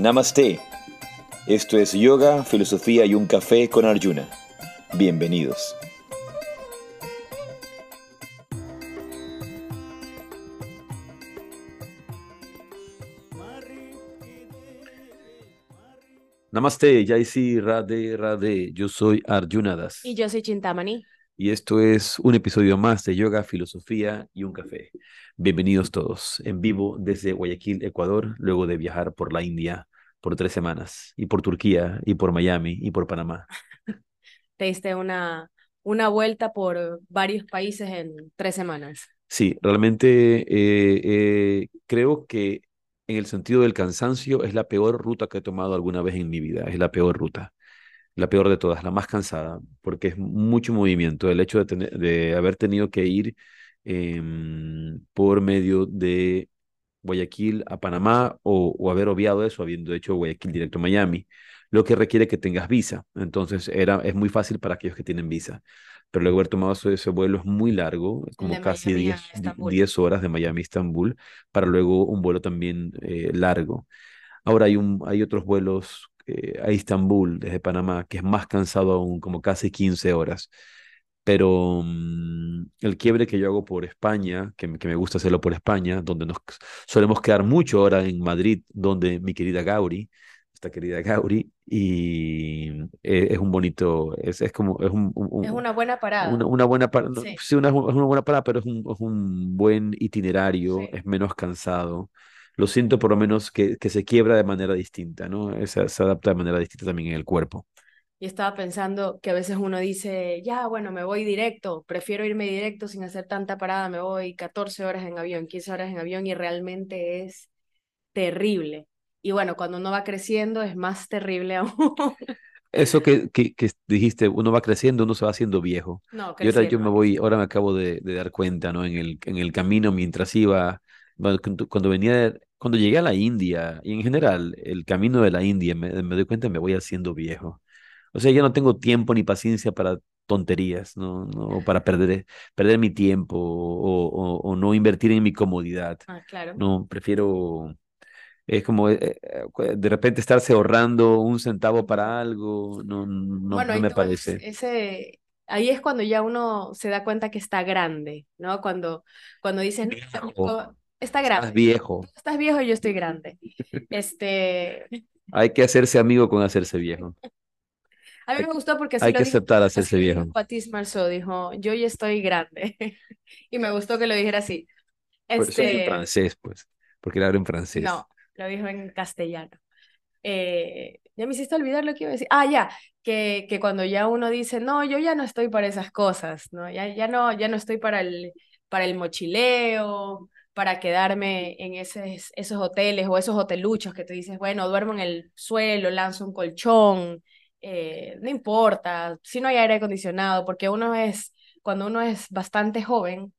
Namaste. Esto es Yoga, Filosofía y un Café con Arjuna. Bienvenidos. Namaste, Jaisi Radhe Radhe. Yo soy Arjuna Das. Y yo soy Chintamani. Y esto es un episodio más de Yoga, Filosofía y un Café. Bienvenidos todos, en vivo desde Guayaquil, Ecuador, luego de viajar por la India por tres semanas, y por Turquía, y por Miami, y por Panamá. Te diste una, una vuelta por varios países en tres semanas. Sí, realmente eh, eh, creo que en el sentido del cansancio es la peor ruta que he tomado alguna vez en mi vida, es la peor ruta la peor de todas, la más cansada, porque es mucho movimiento. El hecho de, tener, de haber tenido que ir em, por medio de Guayaquil a Panamá o, haber obviado eso, habiendo hecho Guayaquil directo a Miami, lo que requiere que tengas visa. Entonces era, es muy fácil para aquellos que tienen visa. Pero luego haber tomado ese, vuelo es muy largo, como casi 10, horas de Miami a Estambul, para luego un vuelo también eh, largo. Ahora hay, un, hay otros vuelos eh, a Estambul desde Panamá, que es más cansado aún, como casi 15 horas. Pero mm, el quiebre que yo hago por España, que, que, me gusta hacerlo por España, donde nos solemos quedar mucho ahora en Madrid, donde mi querida Gauri, esta querida Gauri, y eh, es un bonito, es, es como, es un, Es una buena parada. Una, una buena parada, sí, una, es una buena parada, pero es un, es un buen itinerario, es menos cansado lo siento por lo menos que, que se quiebra de manera distinta, ¿no? Se, se, adapta de manera distinta también en el cuerpo. Y estaba pensando que a veces uno dice, ya, bueno, me voy directo, prefiero irme directo sin hacer tanta parada, me voy 14 horas en avión, 15 horas en avión y realmente es terrible. Y bueno, cuando uno va creciendo es más terrible aún. Eso que, que, que, dijiste, uno va creciendo, uno se va haciendo viejo. No, y ahora yo me voy, ahora me acabo de, de, dar cuenta, ¿no? En el, en el camino mientras iba, cuando venía cuando llegué a la India y en general el camino de la India, me, doy cuenta me voy haciendo viejo. O sea, ya no tengo tiempo ni paciencia para tonterías, ¿no? no para perder, perder mi tiempo o, o, no invertir en mi comodidad. Ah, claro. No, prefiero, es como eh, eh, de repente estarse ahorrando un centavo para algo, no, no, no me parece. Ese, ahí es cuando ya uno se da cuenta que está grande, ¿no? Cuando, cuando dices, Está grande. Estás viejo. Estás viejo y yo estoy grande. Este. Hay que hacerse amigo con hacerse viejo. A mí me gustó porque hay que aceptar hacerse viejo. Patis Marceau dijo, yo ya estoy grande. y me gustó que lo dijera así. Este... en francés, pues. Porque lo hablo en francés. No, lo dijo en castellano. Eh, ya me hiciste olvidar lo que iba a decir. Ah, ya, que, que cuando ya uno dice, no, yo ya no estoy para esas cosas, ¿no? Ya, ya no, ya no estoy para el, para el mochileo, para quedarme en esos, esos hoteles o esos hoteluchos que tú dices, bueno, duermo en el suelo, lanzo un colchón, eh, no importa, si no hay aire acondicionado, porque uno es, cuando uno es bastante joven,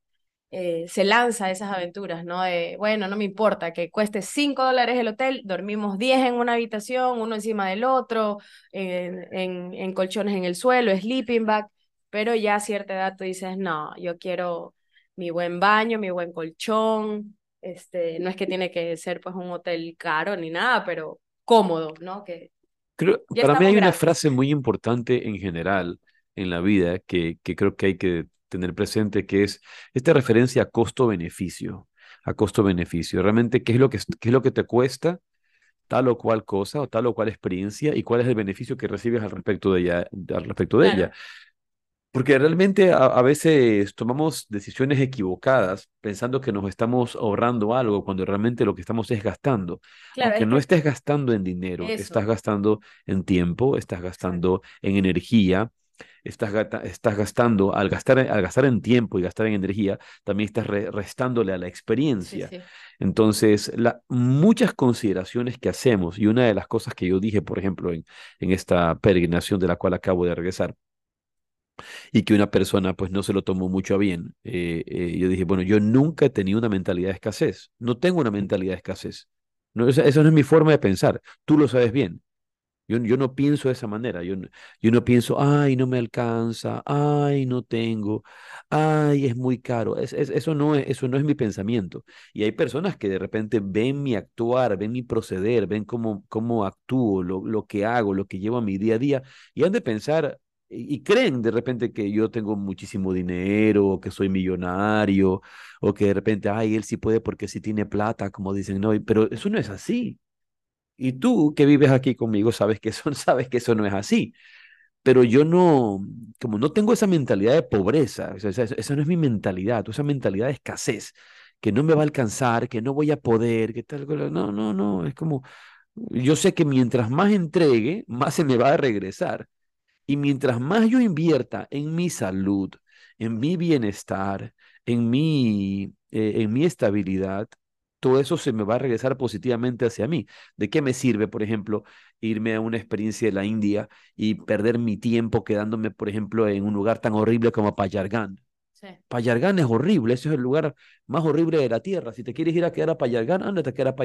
eh, se lanza a esas aventuras, ¿no? Bueno, no me importa que cueste 5 dólares el hotel, dormimos 10 en una habitación, uno encima del otro, en, en, en colchones en el suelo, sleeping bag, pero ya a cierta edad tú dices, no, yo quiero mi buen baño, mi buen colchón. Este, no es que tiene que ser pues un hotel caro ni nada, pero cómodo, ¿no? Que creo, para mí hay una frase muy importante en general en la vida que, que creo que hay que tener presente, que es esta referencia a costo-beneficio, a costo-beneficio. Realmente, ¿qué es, lo que, ¿qué es lo que te cuesta tal o cual cosa o tal o cual experiencia y cuál es el beneficio que recibes al respecto de ella? Al respecto de ella. Porque realmente a, veces tomamos decisiones equivocadas pensando que nos estamos ahorrando algo cuando realmente lo que estamos es gastando. Claro, Aunque no estés gastando en dinero, estás gastando en tiempo, estás gastando en energía, estás, estás gastando, al gastar, al gastar en tiempo y gastar en energía, también estás restándole a la experiencia. Entonces, la, muchas consideraciones que hacemos, y una de las cosas que yo dije, por ejemplo, en, en esta peregrinación de la cual acabo de regresar, y que una persona pues no se lo tomó mucho a bien. Eh, eh, yo dije, bueno, yo nunca he tenido una mentalidad de escasez, no tengo una mentalidad de escasez. No, esa, no es mi forma de pensar, tú lo sabes bien. Yo, yo no pienso de esa manera. Yo, no- yo no pienso, ay, no me alcanza, ay, no tengo, ay, es muy caro. Es, es- eso no es, eso no es mi pensamiento. Y hay personas que de repente ven mi actuar, ven mi proceder, ven cómo, cómo actúo, lo, lo que hago, lo que llevo a mi día a día, y han de pensar y creen de repente que yo tengo muchísimo dinero, o que soy millonario, o que de repente, ay, él sí puede porque sí tiene plata, como dicen, no, pero eso no es así. Y tú que vives aquí conmigo sabes que eso, sabes que eso no es así. Pero yo no, como no tengo esa mentalidad de pobreza, o esa, no es mi mentalidad, esa mentalidad de escasez, que no me va a alcanzar, que no voy a poder, que tal, no, no, no, es como, yo sé que mientras más entregue, más se me va a regresar. Y mientras más yo invierta en mi salud, en mi bienestar, en mi, eh, en mi estabilidad, todo eso se me va a regresar positivamente hacia mí. ¿De qué me sirve, por ejemplo, irme a una experiencia de la India y perder mi tiempo quedándome, por ejemplo, en un lugar tan horrible como Payargán? Sí. Payargán es horrible, ese es el lugar más horrible de la tierra. Si te quieres ir a quedar a Payargán, ándate a quedar a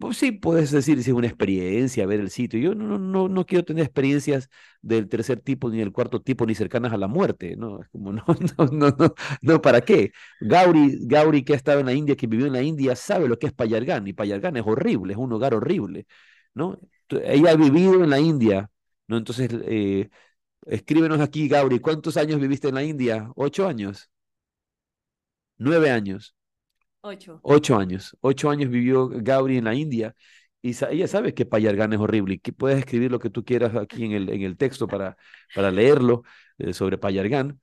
Pues sí, puedes decir si es una experiencia, ver el sitio. Yo no, no, no quiero tener experiencias del tercer tipo, ni del cuarto tipo, ni cercanas a la muerte, ¿no? Es como, no, no, no, no, ¿para qué? Gauri, Gauri, que ha estado en la India, que vivió en la India, sabe lo que es Payargán, y Payargán es horrible, es un lugar horrible, ¿no? Ella ha vivido en la India, ¿no? Entonces, eh, escríbenos aquí, Gauri, ¿cuántos años viviste en la India? ¿Ocho años? ¿Nueve años? Ocho. Ocho años. Ocho años vivió Gauri en la India y sa- ella sabe que Payargán es horrible y que puedes escribir lo que tú quieras aquí en el, en el texto para, para leerlo eh, sobre Payargán.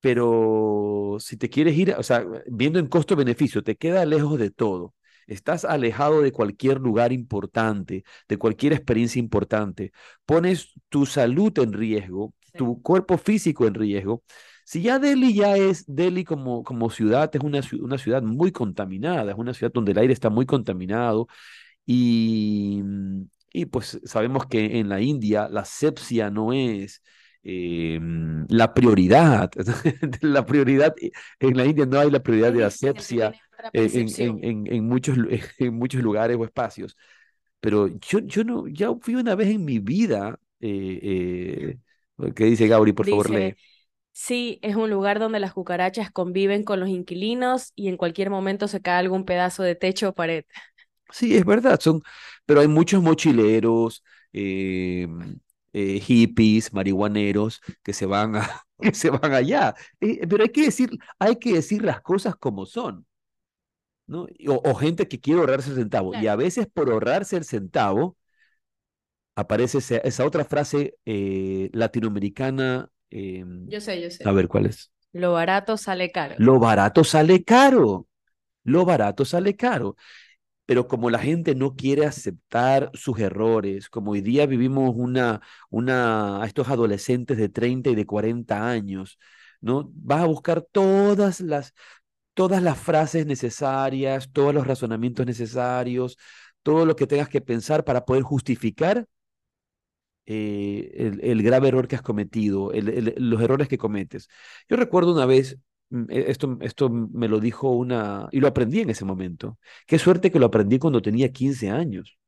Pero si te quieres ir, o sea, viendo en costo-beneficio, te queda lejos de todo. Estás alejado de cualquier lugar importante, de cualquier experiencia importante. Pones tu salud en riesgo, Sí. tu cuerpo físico en riesgo. Si ya Delhi ya es, Delhi como, como ciudad es una, una ciudad muy contaminada, es una ciudad donde el aire está muy contaminado y, y pues sabemos que en la India la sepsia no es eh, mm, la prioridad. La prioridad, eh, en la India no hay la prioridad de la Siempre sepsia tiene otra en, en- en- en muchos, en muchos lugares o espacios. Pero yo, yo no, ya fui una vez en mi vida, eh, eh, ¿qué dice Gauri? Por favor, lee. Dice, sí, es un lugar donde las cucarachas conviven con los inquilinos y en cualquier momento se cae algún pedazo de techo o pared. Sí, es verdad, son, pero hay muchos mochileros, eh, eh, hippies, marihuaneros que se van a, que se van allá. Eh, pero hay que decir, hay que decir las cosas como son, ¿no? O, o gente que quiere ahorrarse el centavo. Y a veces por ahorrarse el centavo aparece esa, esa otra frase eh, latinoamericana. eh, Yo sé, yo sé. a ver, ¿cuál es? Lo barato sale caro. Lo barato sale caro. Lo barato sale caro. Pero como la gente no quiere aceptar sus errores, como hoy día vivimos una, una, a estos adolescentes de 30 y de 40 años, ¿no? Vas a buscar todas las, todas las frases necesarias, todos los razonamientos necesarios, todo lo que tengas que pensar para poder justificar eh, el, grave error que has cometido, los errores que cometes. Yo recuerdo una vez, esto, esto me lo dijo una, y lo aprendí en ese momento. Qué suerte que lo aprendí cuando tenía 15 años,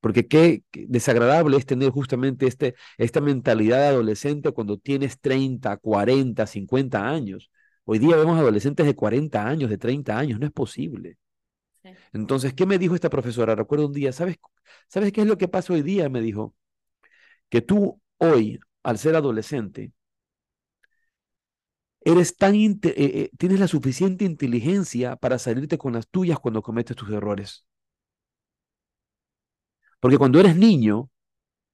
porque qué, desagradable es tener justamente este, esta mentalidad de adolescente cuando tienes 30, 40, 50 años. Hoy día vemos adolescentes de 40 años, de 30 años, no es posible. Sí. Entonces, ¿qué me dijo esta profesora? Recuerdo un día, ¿sabes, ¿sabes qué es lo que pasa hoy día? Me dijo que tú hoy, al ser adolescente, eres tan eh, eh, tienes la suficiente inteligencia para salirte con las tuyas cuando cometes tus errores. Porque cuando eres niño,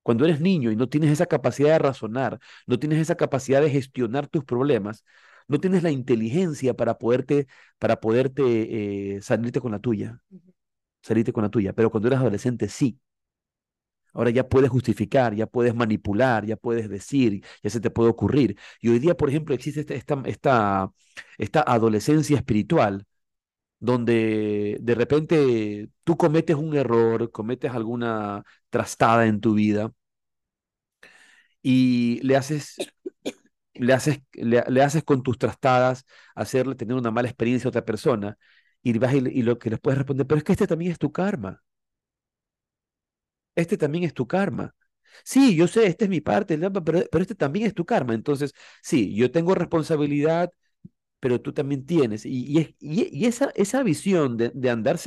cuando eres niño y no tienes esa capacidad de razonar, no tienes esa capacidad de gestionar tus problemas, no tienes la inteligencia para poderte, para poderte eh, salirte con la tuya, salirte con la tuya. Pero cuando eres adolescente, sí. Ahora ya puedes justificar, ya puedes manipular, ya puedes decir, ya se te puede ocurrir. Y hoy día, por ejemplo, existe esta, esta, esta, esta adolescencia espiritual, donde de repente tú cometes un error, cometes alguna trastada en tu vida y le haces, le haces, le haces con tus trastadas hacerle tener una mala experiencia a otra persona y, vas y, y lo que les puedes responder, pero es que este también es tu karma. Este también es tu karma. Sí, yo sé, esta es mi parte, pero, pero este también es tu karma. Entonces, sí, yo tengo responsabilidad, pero tú también tienes. Y, y, esa, esa visión de, de, andar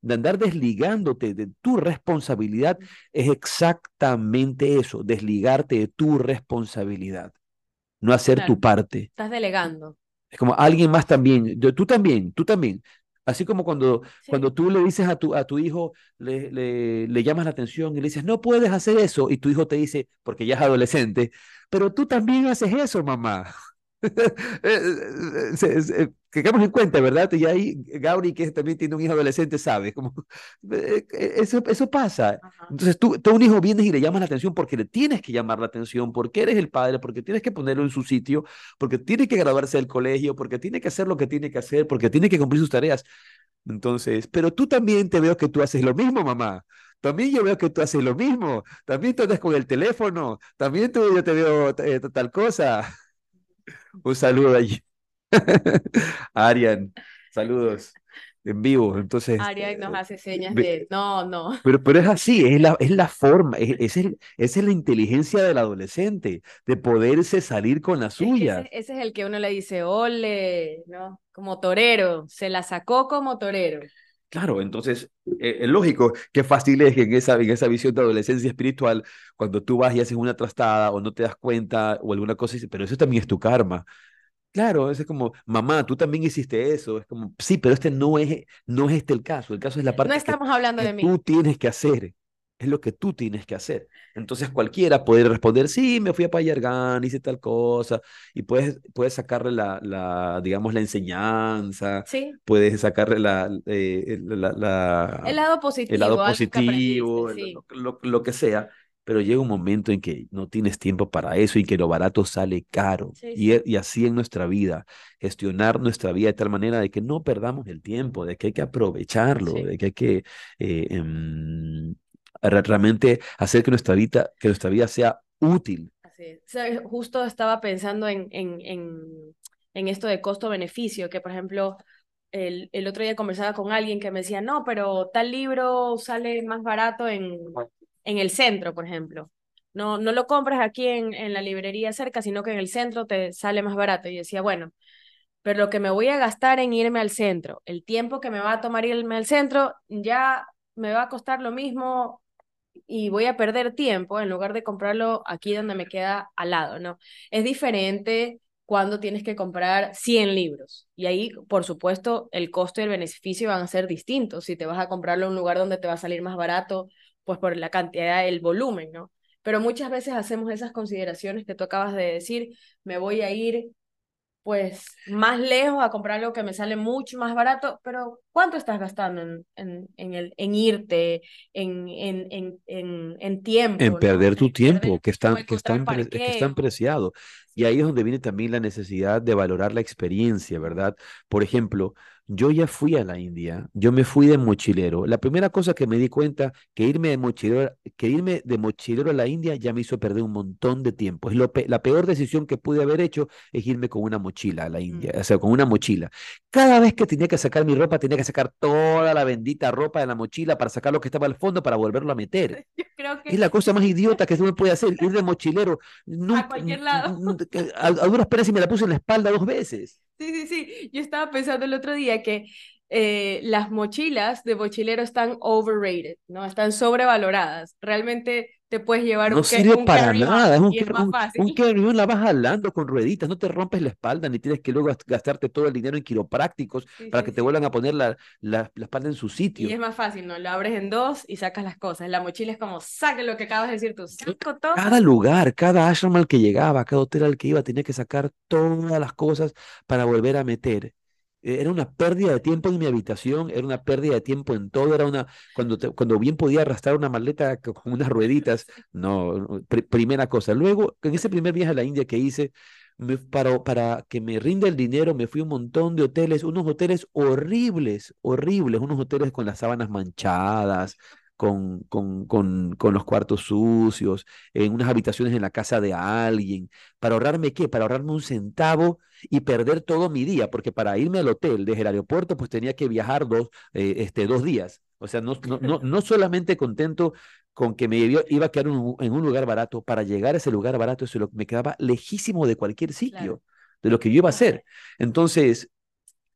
de andar desligándote de tu responsabilidad es exactamente eso, desligarte de tu responsabilidad, no hacer tu parte. Estás delegando. Es como alguien más también, tú también, tú también. Así como cuando, cuando tú le dices a tu, a tu hijo, le, le, le, llamas la atención y le dices, no puedes hacer eso, y tu hijo te dice, porque ya es adolescente, pero tú también haces eso, mamá. que quedamos en cuenta, ¿verdad? Y ahí Gauri, que también tiene un hijo adolescente, sabe, como, eso, eso pasa. Entonces tú, tú a un hijo vienes y le llamas la atención porque le tienes que llamar la atención, porque eres el padre, porque tienes que ponerlo en su sitio, porque tiene que graduarse del colegio, porque tiene que hacer lo que tiene que hacer, porque tiene que cumplir sus tareas. Entonces, pero tú también te veo que tú haces lo mismo, mamá. También yo veo que tú haces lo mismo. También tú andas con el teléfono. También tú, yo te veo eh, tal cosa. Un saludo allí. Arian, saludos en vivo. Entonces, Arian nos hace señas de no, no. Pero, pero es así, es la, es la forma, es, es, es la inteligencia del adolescente, de poderse salir con la suya. ese, ese, es el que uno le dice, ole, ¿no? Como torero, se la sacó como torero. Claro, entonces eh, es lógico que fácil es que en esa, en esa visión de adolescencia espiritual, cuando tú vas y haces una trastada o no te das cuenta o alguna cosa, pero eso también es tu karma. Claro, es como, mamá, tú también hiciste eso. Es como, sí, pero este no es, no es este el caso. El caso es la parte no estamos hablando de mí. tú tienes que hacer es lo que tú tienes que hacer. Entonces cualquiera puede responder, sí, me fui a Payargán, hice tal cosa, y puedes, puedes sacarle la, la, digamos, la enseñanza, sí. puedes sacarle la, eh, la, el lado positivo, el lado positivo lo, lo, que sea, pero llega un momento en que no tienes tiempo para eso y que lo barato sale caro. y, y, así en nuestra vida, gestionar nuestra vida de tal manera de que no perdamos el tiempo, de que hay que aprovecharlo, de que hay que... Eh, em, realmente hacer que nuestra vida, que nuestra vida sea útil. Justo estaba pensando en, en, en, en esto de costo-beneficio, que por ejemplo, el, el, otro día conversaba con alguien que me decía, no, pero tal libro sale más barato en, en el centro, por ejemplo. No, no lo compras aquí en, en la librería cerca, sino que en el centro te sale más barato. Y decía, bueno, pero lo que me voy a gastar en irme al centro, el tiempo que me va a tomar irme al centro, ya me va a costar lo mismo y voy a perder tiempo en lugar de comprarlo aquí donde me queda al lado, ¿no? Es diferente cuando tienes que comprar 100 libros. Y ahí, por supuesto, el costo y el beneficio van a ser distintos. Si te vas a comprarlo en un lugar donde te va a salir más barato, pues por la cantidad, el volumen, ¿no? Pero muchas veces hacemos esas consideraciones que tú acabas de decir, me voy a ir pues más lejos a comprar algo que me sale mucho más barato, pero ¿cuánto estás gastando en, en, en el, en irte, en, en, en, en tiempo? En perder tu tiempo, que, están, que, están, que están preciado. Y ahí es donde viene también la necesidad de valorar la experiencia, ¿verdad? Por ejemplo, yo ya fui a la India, yo me fui de mochilero. La primera cosa que me di cuenta que irme de mochilero, que irme de mochilero a la India ya me hizo perder un montón de tiempo. Es lo la peor decisión que pude haber hecho es irme con una mochila a la India, o sea, con una mochila. Cada vez que tenía que sacar mi ropa, tenía que sacar toda la bendita ropa de la mochila para sacar lo que estaba al fondo para volverlo a meter. Es la cosa más idiota que uno puede hacer, ir de mochilero. a cualquier lado. A, a duras penas y me la puse en la espalda dos veces. Sí, sí, sí. Yo estaba pensando el otro día que eh, las mochilas de mochilero están overrated, ¿no? Están sobrevaloradas. Realmente te puedes llevar no un sirve para nada, es un, es más fácil. un, un la vas jalando con rueditas, no te rompes la espalda ni tienes que luego gastarte todo el dinero en quiroprácticos sí, para sí, que te vuelvan a poner la, la, la, espalda en su sitio. Y es más fácil, ¿no? Lo abres en dos y sacas las cosas. La mochila es como, saque lo que acabas de decir tú, saco todo. Cada lugar, cada ashram al que llegaba, cada hotel al que iba, tenía que sacar todas las cosas para volver a meter. E-, era una pérdida de tiempo en mi habitación, era una pérdida de tiempo en todo, era una, cuando, cuando bien podía arrastrar una maleta con unas rueditas, no, pr primera cosa. Luego, en ese primer viaje a la India que hice, me, para, para que me rinda el dinero, me fui a un montón de hoteles, unos hoteles horribles, horribles, unos hoteles con las sábanas manchadas, con, con, con, con, los cuartos sucios, en unas habitaciones en la casa de alguien, para ahorrarme qué, para ahorrarme un centavo y perder todo mi día, porque para irme al hotel desde el aeropuerto pues tenía que viajar dos, eh, este, dos días. O sea, no, no, no, no solamente contento con que me iba a quedar un- en un lugar barato, para llegar a ese lugar barato, eso me quedaba lejísimo de cualquier sitio, Claro. de lo que yo iba a hacer. Entonces,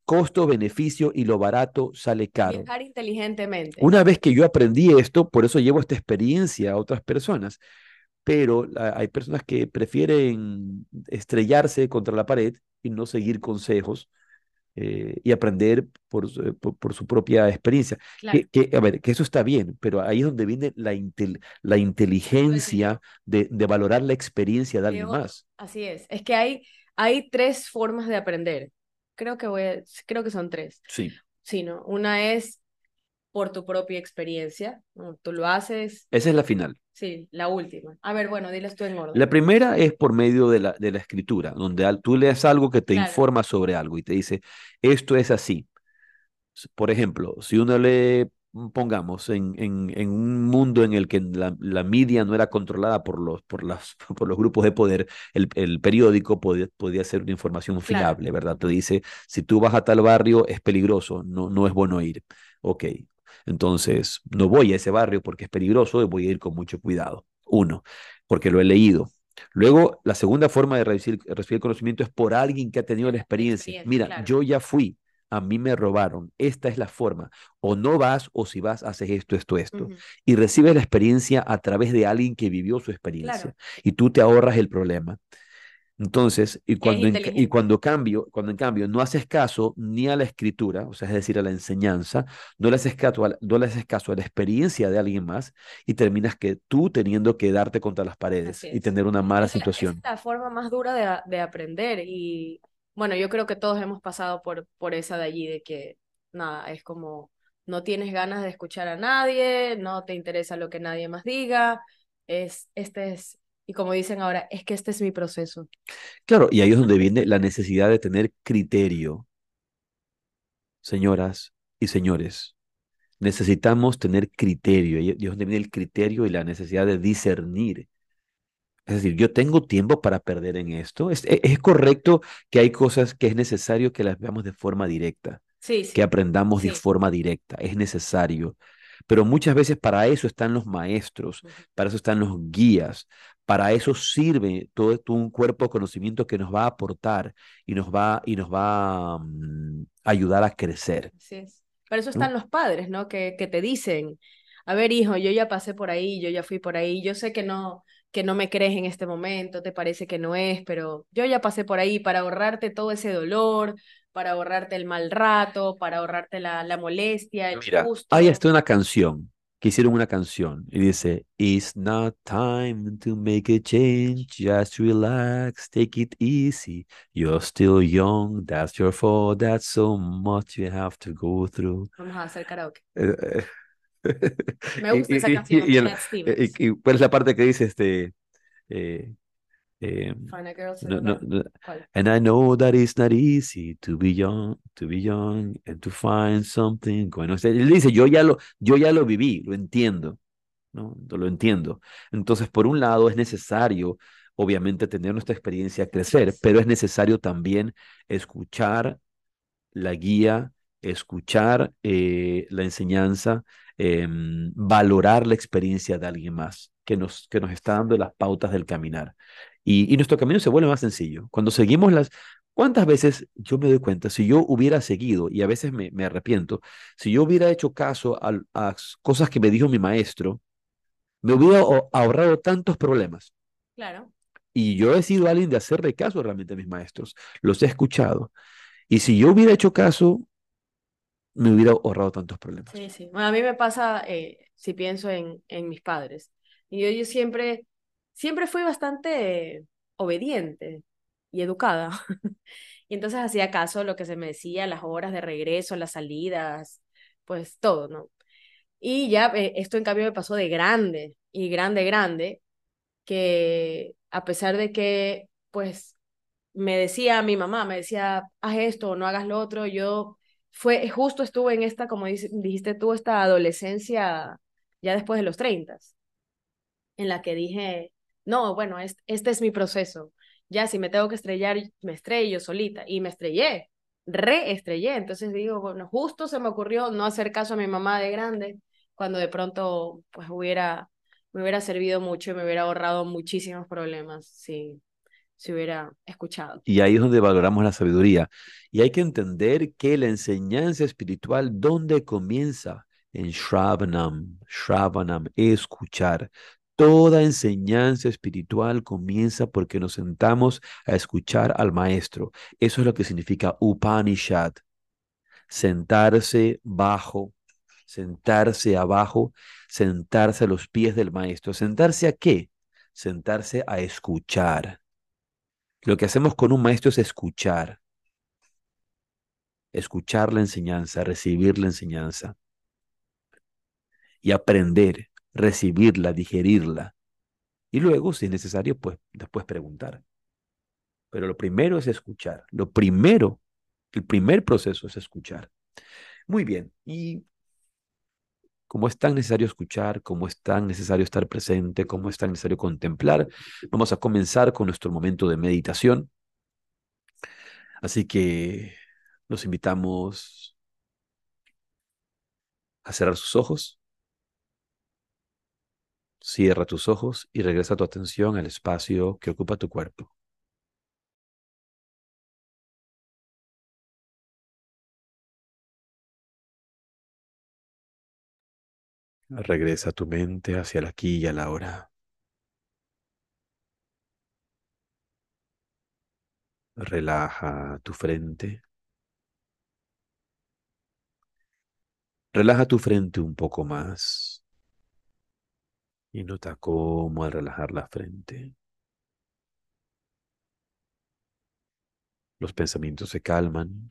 costo, beneficio y lo barato sale caro. Viajar inteligentemente. Una vez que yo aprendí esto, por eso llevo esta experiencia a otras personas, pero hay personas que prefieren estrellarse contra la pared y no seguir consejos eh, y aprender por, su- por, por su propia experiencia. Claro. Que, que, a ver, que eso está bien, pero ahí es donde viene la, intel- la inteligencia de, de valorar la experiencia de alguien más. Así es. Es que hay, hay tres formas de aprender. Creo que voy a- creo que son tres. Sí. Sí, ¿no? Una es por tu propia experiencia, ¿no? Tú lo haces, Esa es la final. sí, la última. A ver, bueno, diles tú en orden. La primera es por medio de la, de la escritura, donde tú lees algo que te Claro. informa sobre algo y te dice, esto es así. Por ejemplo, si uno lee, pongamos, en, en, en un mundo en el que la, la media no era controlada por los, por las, por los grupos de poder, el, el periódico podía, podía ser una información Claro. fiable, ¿verdad? Te dice, si tú vas a tal barrio, es peligroso, no, no es bueno ir. Ok, entonces no voy a ese barrio porque es peligroso y voy a ir con mucho cuidado. Uno, porque lo he leído. Luego, la segunda forma de recibir, recibir conocimiento es por alguien que ha tenido la experiencia. experiencia, Mira, claro. yo ya fui, a mí me robaron, esta es la forma. O no vas, o si vas, haces esto, esto, esto. Y recibes la experiencia a través de alguien que vivió su experiencia. Claro. Y tú te ahorras el problema. Entonces, y cuando, en, y cuando cambio, cuando en cambio no haces caso ni a la escritura, o sea, es decir, a la enseñanza, no le haces caso a la, no le haces caso a la experiencia de alguien más y terminas que tú teniendo que darte contra las paredes y tener una mala es la- situación. es la forma más dura de aprender y bueno, yo creo que todos hemos pasado por, por esa de allí, de que nada, es como no tienes ganas de escuchar a nadie, no te interesa lo que nadie más diga, es, este es, y como dicen ahora, es que este es mi proceso. Claro, y ahí es donde viene la necesidad de tener criterio. Señoras y señores, necesitamos tener criterio. Y es donde viene el criterio y la necesidad de discernir. Es decir, yo tengo tiempo para perder en esto. Es, e- es correcto que hay cosas que es necesario que las veamos de forma directa, Sí, que sí, aprendamos de forma directa. Es necesario. Pero muchas veces para eso están los maestros, para eso están los guías, para eso sirve todo, un cuerpo de conocimiento que nos va a aportar y nos va, y nos va mm, a ayudar a crecer. Así es. Para eso ¿no? están los padres, ¿no? Que, que te dicen, a ver, hijo, yo ya pasé por ahí, yo ya fui por ahí, yo sé que no, que no me crees en este momento, te parece que no es, pero yo ya pasé por ahí para ahorrarte todo ese dolor, para ahorrarte el mal rato, para ahorrarte la, la molestia, el Mira, hay susto. hasta una canción, que hicieron una canción y dice, It's not time to make a change, just relax, take it easy. You're still young, that's your fault, that's so much you have to go through. Vamos a hacer karaoke. Eh, eh, Me gusta y- esa y- canción, y y- ¿cuál es la parte que dice este? eh, eh, Find a girl to no, love no, her. no, ¿Cuál? And I know that it's not easy to be young, to be young and to find something. Bueno, o sea, él dice, yo ya lo, yo ya lo viví, lo entiendo, ¿no? Lo entiendo. Entonces, por un lado, es necesario, obviamente, tener nuestra experiencia, crecer, pero es necesario también escuchar la guía, escuchar eh, la enseñanza, em, valorar la experiencia de alguien más que nos, que nos está dando las pautas del caminar. Y, y nuestro camino se vuelve más sencillo. Cuando seguimos las... ¿Cuántas veces yo me doy cuenta, si yo hubiera seguido, y a veces me, me arrepiento, si yo hubiera hecho caso a, a cosas que me dijo mi maestro, me hubiera ahor- ahorrado tantos problemas? Claro. Y yo he sido alguien de hacerle caso realmente a mis maestros, los he escuchado. Y si yo hubiera hecho caso, me hubiera ahorrado tantos problemas. Sí, sí. Bueno, a mí me pasa, eh, si pienso en, mis padres. Y yo, yo siempre, siempre fui bastante obediente y educada. Y entonces hacía caso a lo que se me decía, las horas de regreso, las salidas, pues todo, ¿no? Y ya eh, esto en cambio me pasó de grande y grande, grande, que a pesar de que, pues, me decía mi mamá, me decía, haz esto o no hagas lo otro, yo fue, justo estuve en esta, como dijiste tú, esta adolescencia ya después de los 30, en la que dije, no, bueno, es- este es mi proceso. Ya si me tengo que estrellar, me estrello solita. Y me estrellé. reestrellé. Entonces digo, bueno, justo se me ocurrió no hacer caso a mi mamá de grande, cuando de pronto pues hubiera, me hubiera servido mucho y me hubiera ahorrado muchísimos problemas si, si hubiera escuchado. Y ahí es donde valoramos la sabiduría. Y hay que entender que la enseñanza espiritual, ¿dónde comienza? En Shravanam, Shravanam, escuchar. Toda enseñanza espiritual comienza porque nos sentamos a escuchar al maestro. Eso es lo que significa Upanishad. Sentarse bajo, sentarse abajo, sentarse a los pies del maestro. ¿Sentarse a qué? Sentarse a escuchar. Lo que hacemos con un maestro es escuchar. Escuchar la enseñanza, recibir la enseñanza y aprender, recibirla, digerirla. Y luego, si es necesario, pues después preguntar. Pero lo primero es escuchar. Lo primero, el primer proceso es escuchar. Muy bien. Y como es tan necesario escuchar, como es tan necesario estar presente, como es tan necesario contemplar, vamos a comenzar con nuestro momento de meditación. Así que los invitamos a cerrar sus ojos. Cierra tus ojos y regresa tu atención al espacio que ocupa tu cuerpo. Regresa tu mente hacia el aquí y a la hora. Relaja tu frente. Relaja tu frente un poco más. Y nota cómo al relajar la frente, los pensamientos se calman.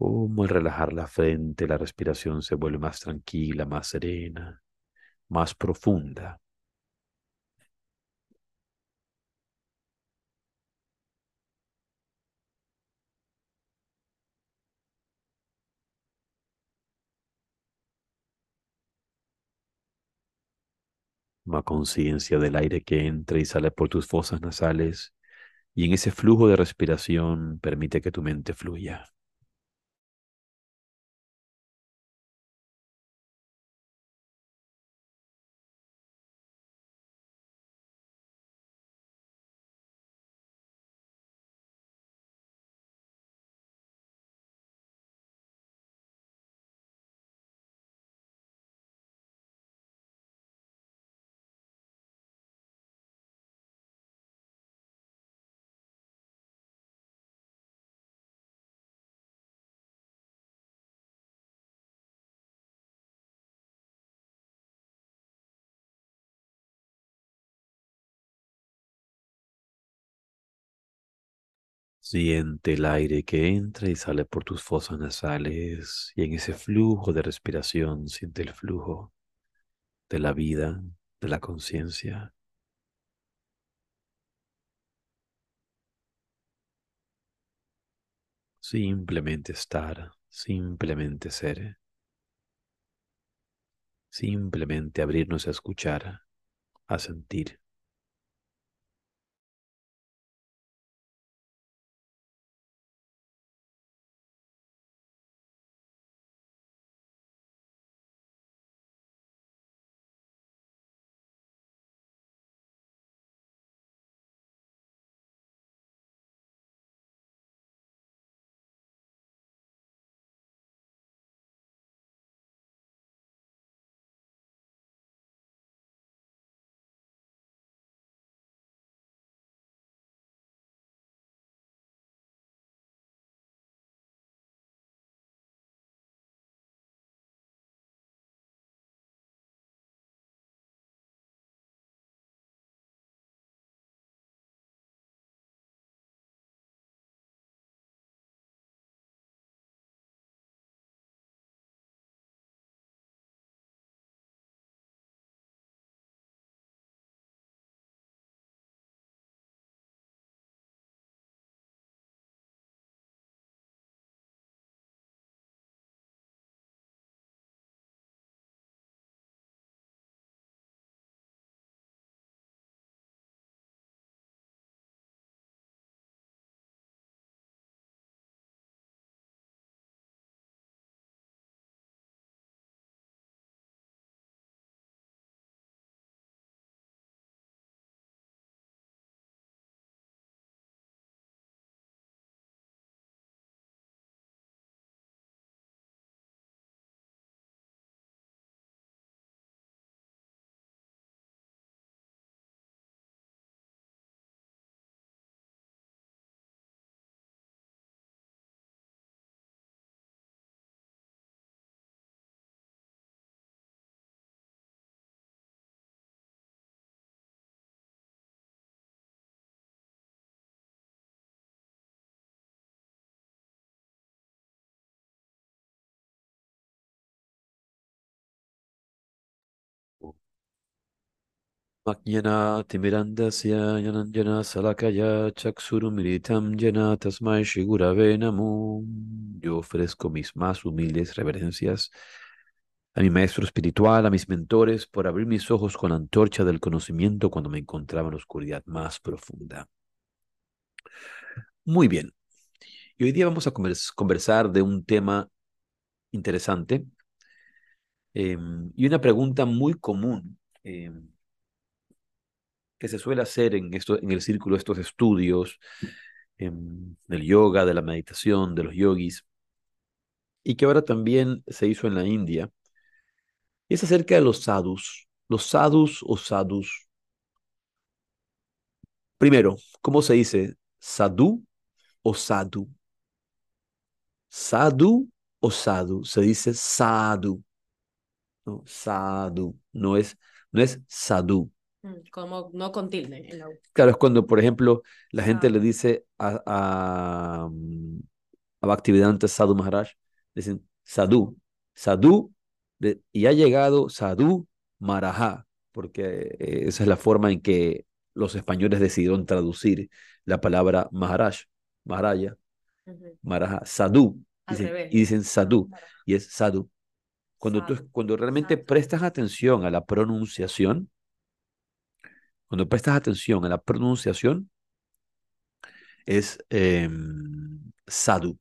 Cómo al relajar la frente, la respiración se vuelve más tranquila, más serena, más profunda. Toma conciencia del aire que entra y sale por tus fosas nasales y en ese flujo de respiración permite que tu mente fluya. Siente el aire que entra y sale por tus fosas nasales y en ese flujo de respiración siente el flujo de la vida, de la conciencia. Simplemente estar, simplemente ser, simplemente abrirnos a escuchar, a sentir. Yo ofrezco mis más humildes reverencias a mi maestro espiritual, a mis mentores, por abrir mis ojos con la antorcha del conocimiento cuando me encontraba en la oscuridad más profunda. Muy bien. Y hoy día vamos a conversar de un tema interesante em, y una pregunta muy común em, que se suele hacer en, esto, en el círculo de estos estudios em, del yoga, de la meditación, de los yogis, y que ahora también se hizo en la India, es acerca de los sadhus. Los sadhus o sadhus. Primero, ¿cómo se dice? ¿Sadhu o sadhu? ¿Sadhu o sadhu? Se dice sadhu. No, sadhu. No es, no es sadhu. Mm, como no con tilde. Claro, es cuando, por ejemplo, la gente le dice a, a, mm, a Bhaktivedanta Sadhu Maharaj, dicen Sadhu, Sadhu, y ha llegado Sadhu Maraja, porque eh, esa es la forma en que los españoles decidieron traducir la palabra Maharaj, Maharaya, Maraja, Sadhu, y dicen Sadhu, y es Sadhu. Cuando, tú, cuando realmente prestas atención a la pronunciación, cuando prestas atención a la pronunciación, es eh, sadhu.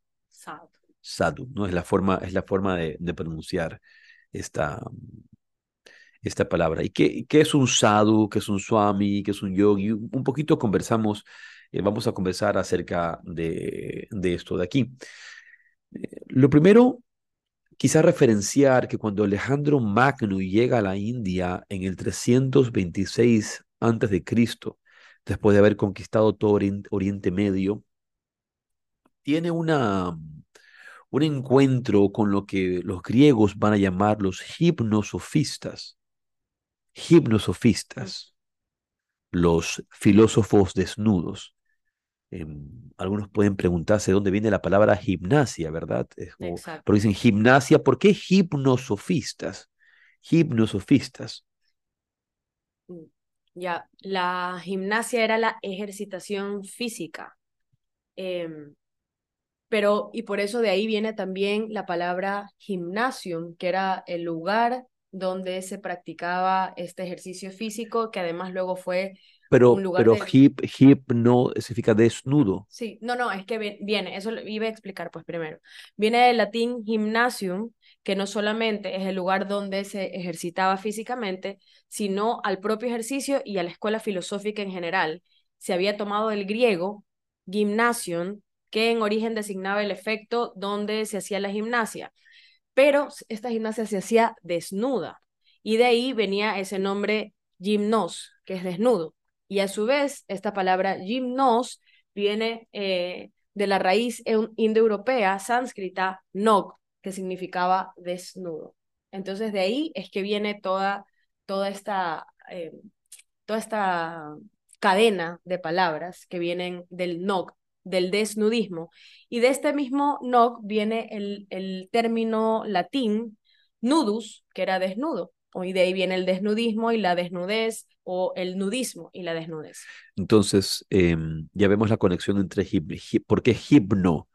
Sadhu. ¿no? Es la forma, es la forma de, pronunciar esta, esta palabra. ¿Y qué, qué, es un sadhu? ¿Qué es un swami? ¿Qué es un yogi? Un poquito conversamos, eh, vamos a conversar acerca de, de esto de aquí. Eh, lo primero Quizá referenciar que cuando Alejandro Magno llega a la India en el 326 a.C., después de haber conquistado todo Oriente Medio, tiene una, un encuentro con lo que los griegos van a llamar los hipnosofistas. Hipnosofistas, los filósofos desnudos. Em, algunos pueden preguntarse de dónde viene la palabra gimnasia, ¿verdad? pero dicen gimnasia, ¿por qué hipnosofistas? Hipnosofistas. Ya, la gimnasia era la ejercitación física. Em, pero, y por eso de ahí viene también la palabra gimnasium, que era el lugar donde se practicaba este ejercicio físico, que además luego fue pero, pero hip, hip no significa desnudo. Sí, no, no, es que viene, eso iba a explicar pues primero. Viene del latín gymnasium, que no solamente es el lugar donde se ejercitaba físicamente, sino al propio ejercicio y a la escuela filosófica en general. Se había tomado del griego gymnasium, que en origen designaba el efecto donde se hacía la gimnasia, pero esta gimnasia se hacía desnuda y de ahí venía ese nombre gymnos, que es desnudo. Y a su vez, esta palabra gymnos viene eh, de la raíz indoeuropea sánscrita nog, que significaba desnudo. Entonces de ahí es que viene toda, toda, esta, eh, toda esta cadena de palabras que vienen del nog, del desnudismo. Y de este mismo nog viene el, el término latín nudus, que era desnudo. Y de ahí viene el desnudismo y la desnudez, o el nudismo y la desnudez. Entonces, em, ya vemos la conexión entre hip, ¿por qué hipno?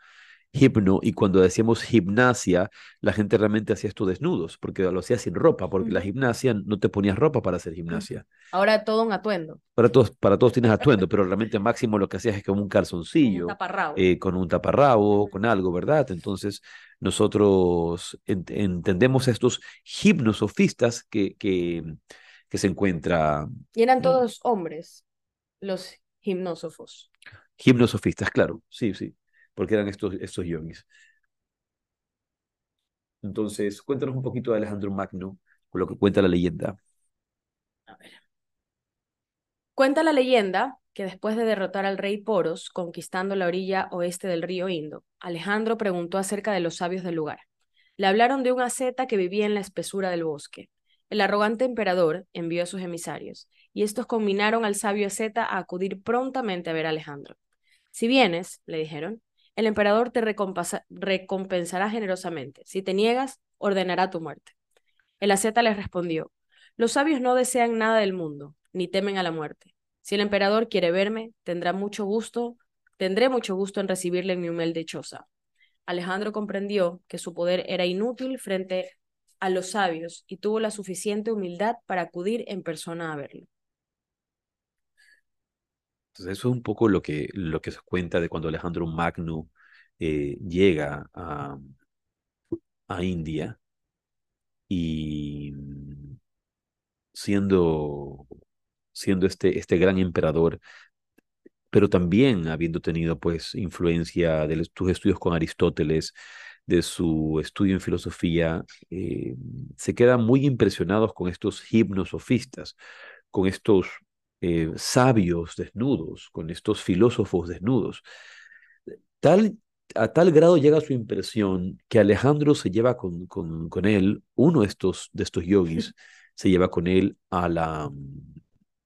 Hipno, y cuando decíamos gimnasia, la gente realmente hacía esto desnudos, porque lo hacía sin ropa, porque la gimnasia no te ponías ropa para hacer gimnasia. Ahora todo un atuendo. Para todos, para todos tienes atuendo, pero realmente máximo lo que hacías es como un calzoncillo, eh, con un taparrabo, con algo, ¿verdad? Entonces, nosotros entendemos estos hipnosofistas que, que que se encuentra. Y eran todos hombres, los gimnósofos. Gimnosofistas, claro, sí, sí, porque eran estos, estos. Entonces, cuéntanos un poquito de Alejandro Magno, con lo que cuenta la leyenda. A ver. Cuenta la leyenda que después de derrotar al rey Poros, conquistando la orilla oeste del río Indo, Alejandro preguntó acerca de los sabios del lugar. Le hablaron de un asceta que vivía en la espesura del bosque. El arrogante emperador envió a sus emisarios, y estos combinaron al sabio Zeta a acudir prontamente a ver a Alejandro. Si vienes, le dijeron, el emperador te recompensará generosamente. Si te niegas, ordenará tu muerte. El asceta les respondió, los sabios no desean nada del mundo, ni temen a la muerte. Si el emperador quiere verme, tendrá mucho gusto, tendré mucho gusto en recibirle en mi humilde choza. Alejandro comprendió que su poder era inútil frente a los sabios y tuvo la suficiente humildad para acudir en persona a verlo. Entonces eso es un poco lo que, lo que se cuenta de cuando Alejandro Magno eh, llega a, a India y siendo, siendo este, este gran emperador, pero también habiendo tenido pues influencia de tus estudios con Aristóteles, de su estudio en filosofía, eh, se quedan muy impresionados con estos sofistas, con estos eh, sabios desnudos, con estos filósofos desnudos. Tal, a tal grado llega su impresión que Alejandro se lleva con, con, con él, uno de estos, de estos yogis, se lleva con él a, la,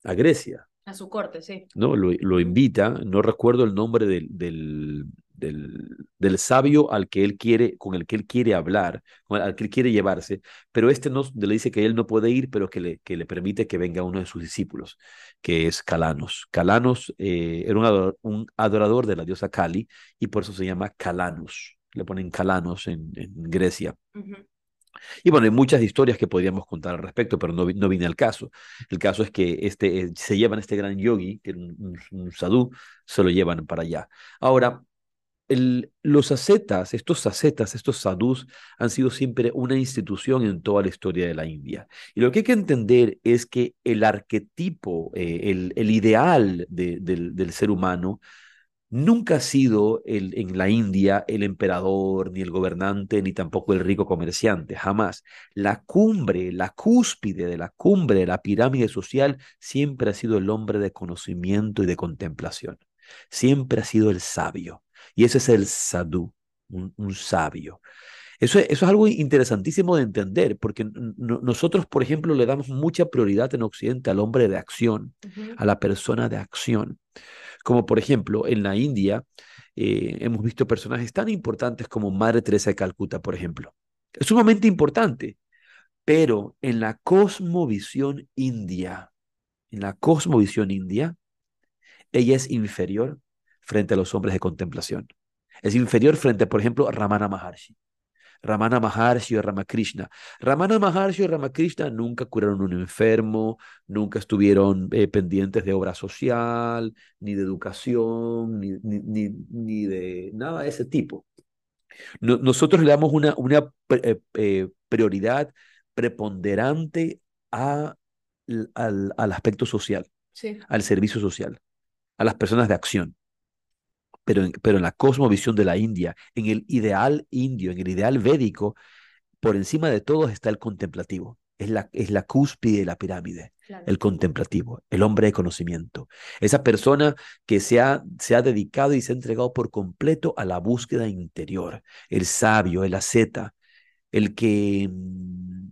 a Grecia. A su corte, sí. ¿no? Lo, lo invita, no recuerdo el nombre del, del, del, del, sabio al que él quiere, con el que él quiere hablar, al que él quiere llevarse, pero este no, le dice que él no puede ir, pero que le, que le permite que venga uno de sus discípulos, que es Calanos. Calanos eh, era un adorador, un adorador, de la diosa Kali y por eso se llama Calanos. Le ponen Calanos en, en Grecia. Y bueno, hay muchas historias que podríamos contar al respecto, pero no, no vine al caso. El caso es que este, eh, se llevan este gran yogi, que era un, un, sadhu, se lo llevan para allá. Ahora, los ascetas, estos ascetas, estos sadhus, han sido siempre una institución en toda la historia de la India. Y lo que hay que entender es que el arquetipo, eh, el, ideal de, del, del ser humano, nunca ha sido el, en la India el emperador, ni el gobernante, ni tampoco el rico comerciante, jamás. La cumbre, la cúspide de la cumbre de la pirámide social siempre ha sido el hombre de conocimiento y de contemplación. Siempre ha sido el sabio. Y ese es el sadhu, un, un sabio. Eso, eso, es algo interesantísimo de entender, porque nosotros, por ejemplo, le damos mucha prioridad en Occidente al hombre de acción, uh -huh. a la persona de acción. Como por ejemplo, en la India eh, hemos visto personajes tan importantes como Madre Teresa de Calcuta, por ejemplo. Es sumamente importante, pero en la cosmovisión india, en la cosmovisión india, ella es inferior frente a los hombres de contemplación. Es inferior frente, por ejemplo, a Ramana Maharshi. Ramana Maharshi o Ramakrishna. Ramana Maharshi o Ramakrishna nunca curaron un enfermo, nunca estuvieron eh, pendientes de obra social, ni de educación, ni, ni, ni, ni de nada de ese tipo. No, nosotros le damos una, una eh, eh, prioridad preponderante a, al, al, aspecto social, sí. al servicio social, a las personas de acción pero en, pero en la cosmovisión de la India, en el ideal indio, en el ideal védico, por encima de todo está el contemplativo. Es la, es la cúspide de la pirámide, claro. el contemplativo, el hombre de conocimiento. Esa persona que se ha, se ha dedicado y se ha entregado por completo a la búsqueda interior, el sabio, el asceta, el que mm,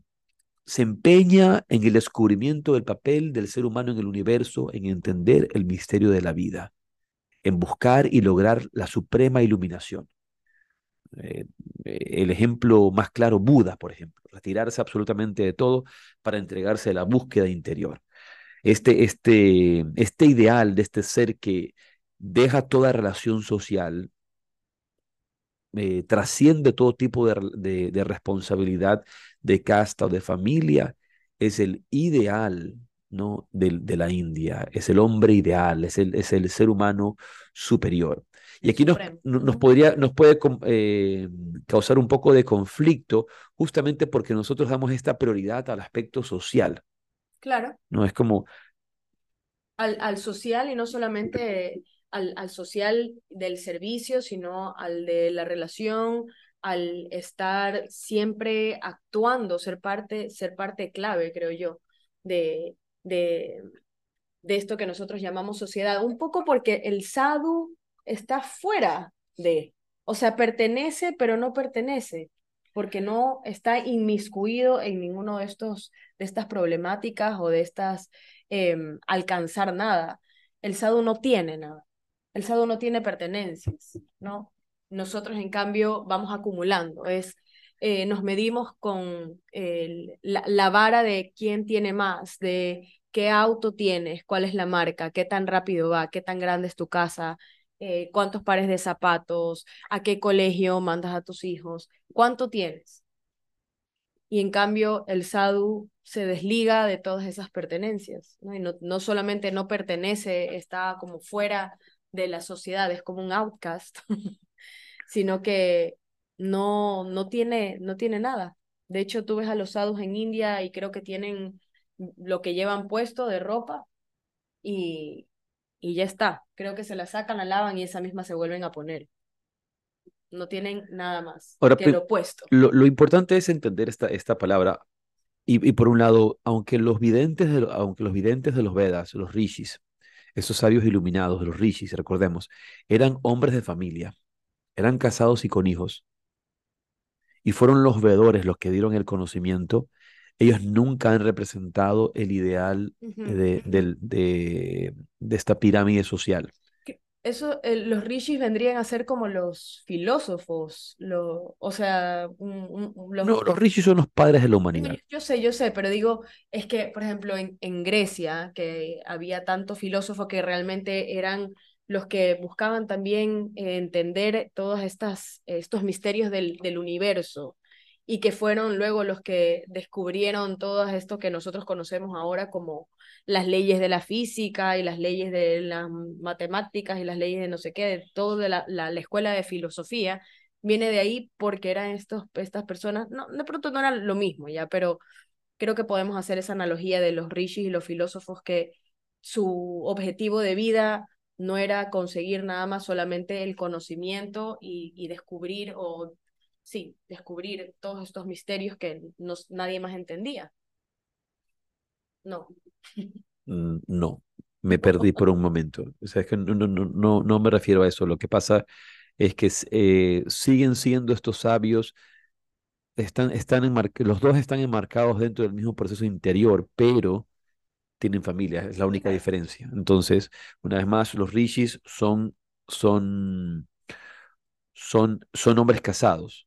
se empeña en el descubrimiento del papel del ser humano en el universo, en entender el misterio de la vida en buscar y lograr la suprema iluminación. Eh, el ejemplo más claro, Buda, por ejemplo, retirarse absolutamente de todo para entregarse a la búsqueda interior. Este, este, este ideal de este ser que deja toda relación social, eh, trasciende todo tipo de, de, de responsabilidad de casta o de familia, es el ideal ¿no? de, de, la India, es el hombre ideal, es el, es el ser humano superior. Y aquí nos, nos, podría, nos puede eh, causar un poco de conflicto justamente porque nosotros damos esta prioridad al aspecto social. Claro. No es como... Al, al social y no solamente al, al social del servicio, sino al de la relación, al estar siempre actuando, ser parte, ser parte clave, creo yo, de, de, de esto que nosotros llamamos sociedad, un poco porque el sadhu está fuera de, o sea, pertenece pero no pertenece, porque no está inmiscuido en ninguno de estos de estas problemáticas o de estas eh, alcanzar nada. El sadhu no tiene nada. El sadhu no tiene pertenencias, ¿no? Nosotros en cambio vamos acumulando, es eh, nos medimos con la, la, vara de quién tiene más, de qué auto tienes, cuál es la marca, qué tan rápido va, qué tan grande es tu casa, eh, cuántos pares de zapatos, a qué colegio mandas a tus hijos, cuánto tienes. Y en cambio el sadhu se desliga de todas esas pertenencias, ¿no? Y no, no solamente no pertenece, está como fuera de la sociedad, es como un outcast, sino que no, no, tiene, no tiene nada. De hecho, tú ves a los sadhus en India y creo que tienen lo que llevan puesto de ropa y, y ya está. Creo que se la sacan, la lavan y esa misma se vuelven a poner. No tienen nada más Ahora, que lo puesto. Lo, lo, importante es entender esta, esta palabra. Y, y por un lado, aunque los, videntes de, aunque los videntes de los Vedas, los rishis, esos sabios iluminados los rishis, recordemos, eran hombres de familia, eran casados y con hijos, y fueron los veedores los que dieron el conocimiento, ellos nunca han representado el ideal de, de, de, de esta pirámide social. Eso, los rishis vendrían a ser como los filósofos, lo, o sea, un, un, los... No, los rishis son los padres de la humanidad. Yo, yo, sé, yo sé, pero digo, es que, por ejemplo, en, en Grecia, que había tantos filósofos que realmente eran los que buscaban también eh, entender todos estas, estos misterios del, del universo y que fueron luego los que descubrieron todo esto que nosotros conocemos ahora como las leyes de la física y las leyes de las matemáticas y las leyes de no sé qué, de todo de la, la, la escuela de filosofía, viene de ahí porque eran estos, estas personas, no, de pronto no eran lo mismo ya, pero creo que podemos hacer esa analogía de los rishis y los filósofos que su objetivo de vida no era conseguir nada más solamente el conocimiento y, y descubrir o sí, descubrir todos estos misterios que nos, nadie más entendía. No. No, me perdí por un momento. Que no, no, no, no me refiero a eso. Lo que pasa es que eh, siguen siendo estos sabios, están, están los dos están enmarcados dentro del mismo proceso interior, pero tienen familia, es la única diferencia. Entonces, una vez más, los rishis son, son, son, son hombres casados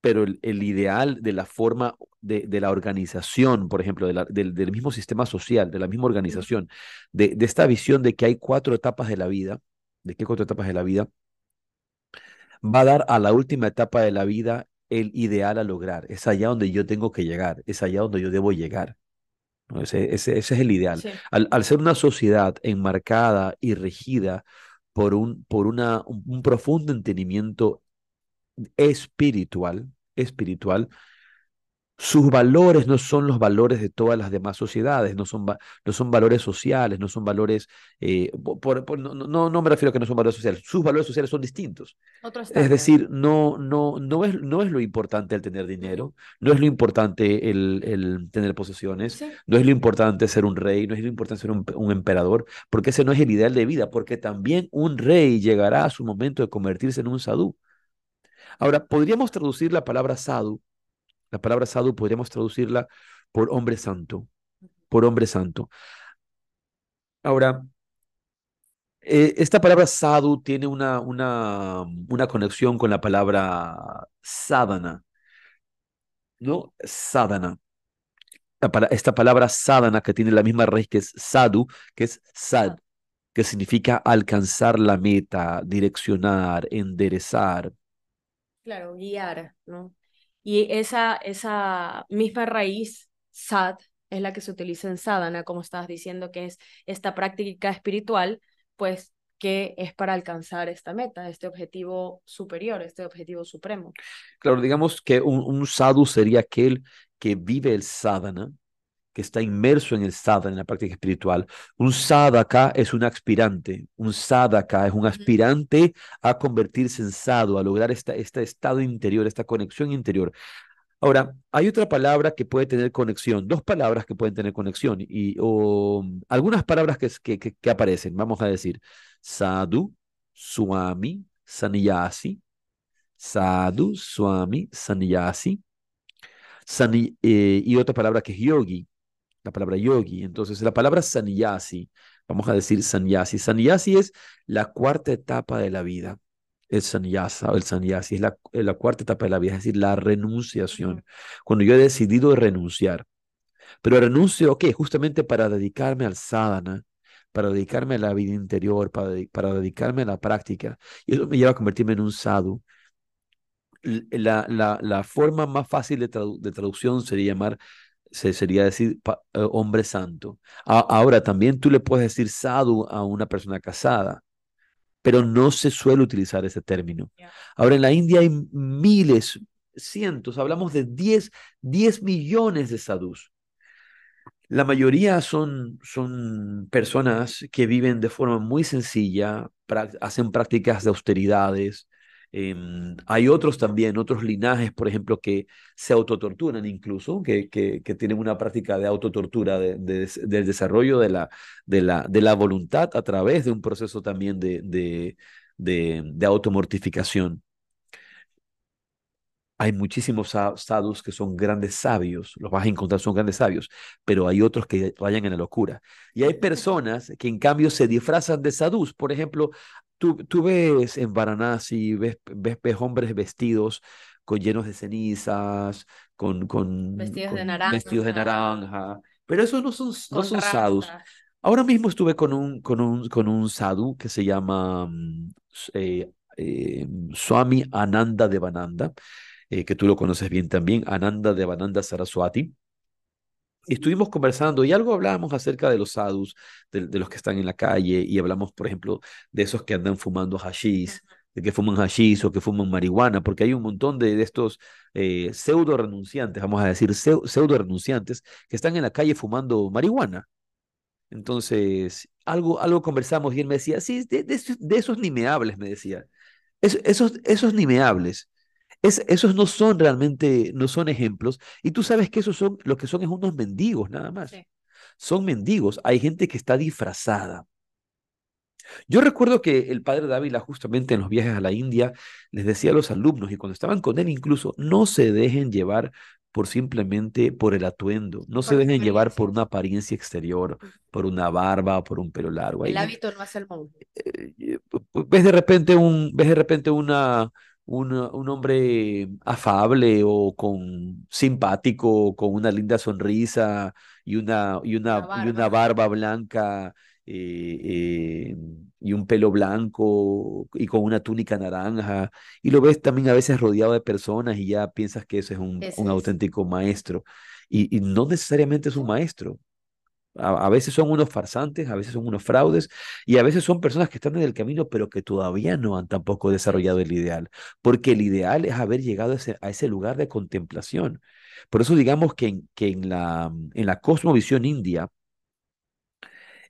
pero el, el, ideal de la forma de, de la organización, por ejemplo, de la, del, del, mismo sistema social, de la misma organización, de, de, esta visión de que hay cuatro etapas de la vida, de qué cuatro etapas de la vida, va a dar a la última etapa de la vida el ideal a lograr. Es allá donde yo tengo que llegar, es allá donde yo debo llegar. ¿No? Ese, ese, ese, es el ideal. Sí. Al, al, ser una sociedad enmarcada y regida por un, por una, un, un profundo entendimiento espiritual, espiritual, sus valores no son los valores de todas las demás sociedades, no son, no son valores sociales, no son valores, eh, por, por, no, no, no, me refiero a que no son valores sociales, sus valores sociales son distintos. Es decir, no, no, no, es, no es lo importante el tener dinero, no es lo importante el, el tener posesiones, sí. no es lo importante ser un rey, no es lo importante ser un, un, emperador, porque ese no es el ideal de vida, porque también un rey llegará a su momento de convertirse en un sadú. Ahora, podríamos traducir la palabra sadhu, la palabra sadhu podríamos traducirla por hombre santo, por hombre santo. Ahora, eh, esta palabra sadhu tiene una, una, una conexión con la palabra sadhana, ¿no? Sadhana. Esta palabra sadhana que tiene la misma raíz que es sadhu, que es sad, que significa alcanzar la meta, direccionar, enderezar, Claro, guiar, ¿no? Y esa, esa misma raíz, sad, es la que se utiliza en sadhana, como estabas diciendo, que es esta práctica espiritual, pues que es para alcanzar esta meta, este objetivo superior, este objetivo supremo. Claro, digamos que un, un sadhu sería aquel que vive el sadhana, que está inmerso en el sadhana, en la práctica espiritual. Un sadhaka es un aspirante, un sadhaka es un aspirante a convertirse en sadhu, a lograr esta, este estado interior, esta conexión interior. Ahora, hay otra palabra que puede tener conexión, dos palabras que pueden tener conexión, y o, algunas palabras que, que, que, que aparecen, vamos a decir, sadhu, swami, sannyasi, sadhu, swami, sannyasi, Sani, eh, y otra palabra que es yogi, la palabra yogi. Entonces, la palabra sannyasi, vamos a decir sannyasi. Sannyasi es la cuarta etapa de la vida. El sannyasa o el sannyasi es la, la, cuarta etapa de la vida, es decir, la renunciación. Cuando yo he decidido renunciar. Pero renuncio, ¿qué? Justamente para dedicarme al sadhana, para dedicarme a la vida interior, para, para dedicarme a la práctica. Y eso me lleva a convertirme en un sadhu. La, la, la forma más fácil de, de traducción sería llamar se sería decir eh, hombre santo. ahora, también tú le puedes decir sadhu a una persona casada, pero no se suele utilizar ese término. Ahora, en la India hay miles, cientos, hablamos de 10, 10 millones de sadhus. La mayoría son, son personas que viven de forma muy sencilla, hacen prácticas de austeridades, Em, hay otros también, otros linajes, por ejemplo, que se autotorturan incluso, que, que, tienen una práctica de autotortura, de, del desarrollo de la, de, la, de la voluntad a través de un proceso también de, de, de automortificación. Hay muchísimos sadhus que son grandes sabios, los vas a encontrar, son grandes sabios, pero hay otros que vayan en la locura. Y hay personas que en cambio se disfrazan de sadhus. Por ejemplo, tú, tú ves en Varanasi, ves, ves, hombres vestidos con llenos de cenizas, con, con, vestidos, de naranja. vestidos de naranja, pero esos no son, no son sadhus. Ahora mismo estuve con un, con un, con un sadhu que se llama mm, eh, eh, Swami Ananda Devananda eh, que tú lo conoces bien también, Ananda de Bananda Saraswati. Estuvimos conversando y algo hablábamos acerca de los sadhus, de, los que están en la calle, y hablamos, por ejemplo, de esos que andan fumando hashish, de que fuman hashish o que fuman marihuana, porque hay un montón de, estos eh, pseudo renunciantes, vamos a decir, pseudo renunciantes, que están en la calle fumando marihuana. Entonces, algo, algo conversamos y él me decía, sí, de, de, esos ni me hables, me decía. esos, esos ni me hables esos no son realmente, no son ejemplos. Y tú sabes que esos son, lo que son es unos mendigos nada más. Son mendigos. Hay gente que está disfrazada. Yo recuerdo que el padre Dávila justamente en los viajes a la India les decía a los alumnos y cuando estaban con él incluso, no se dejen llevar por simplemente por el atuendo, no se dejen llevar por una apariencia exterior, por una barba, por un pelo largo. El hábito no hace el monje. Eh, eh, ves de repente un, ves de repente una, un, un, hombre afable o con simpático, con una linda sonrisa y una, y una, barba. y una barba blanca eh, eh, y un pelo blanco y con una túnica naranja. Y lo ves también a veces rodeado de personas y ya piensas que ese es un, un auténtico maestro. Y, y, no necesariamente es un maestro. A, veces son unos farsantes, a veces son unos fraudes y a veces son personas que están en el camino pero que todavía no han tampoco desarrollado el ideal, porque el ideal es haber llegado a ese, lugar de contemplación. Por eso digamos que en, que en, la, en la cosmovisión india,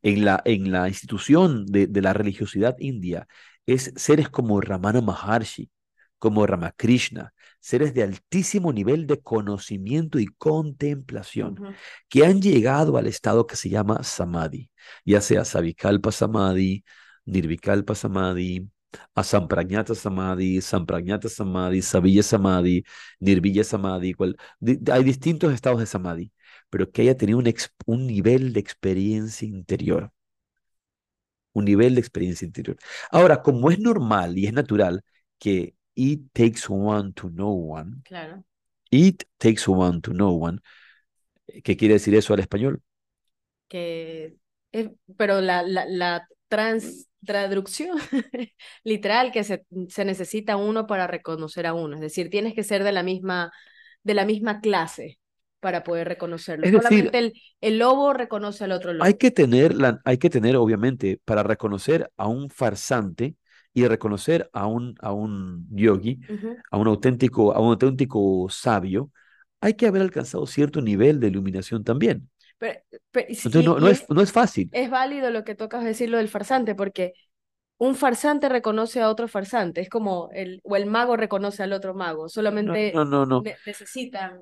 en la, en la institución de, de la religiosidad india, es seres como Ramana Maharshi, como Ramakrishna, seres de altísimo nivel de conocimiento y contemplación, que han llegado al estado que se llama samadhi, ya sea savikalpa samadhi, nirvikalpa samadhi, asamprañata samadhi, samprañata samadhi, savilla samadhi, nirvilla samadhi, hay distintos estados de samadhi, pero que haya tenido un, un nivel de experiencia interior. Un nivel de experiencia interior. Ahora, como es normal y es natural que It takes one to know one. Claro. It takes one to know one. ¿Qué quiere decir eso al español? Que, pero la, la, la trans, traducción literal que se, se necesita uno para reconocer a uno. Es decir, tienes que ser de la misma, de la misma clase para poder reconocerlo. Es Solamente el, el, lobo reconoce al otro lobo. Hay que tener, la, hay que tener, obviamente, para reconocer a un farsante, y reconocer a un, a un yogi, a, un auténtico, a un auténtico sabio, hay que haber alcanzado cierto nivel de iluminación también. Pero, Entonces no, no, es, no es fácil. Es válido lo que tocas decir lo del farsante, porque un farsante reconoce a otro farsante, es como el, o el mago reconoce al otro mago, solamente no, no, no, necesitan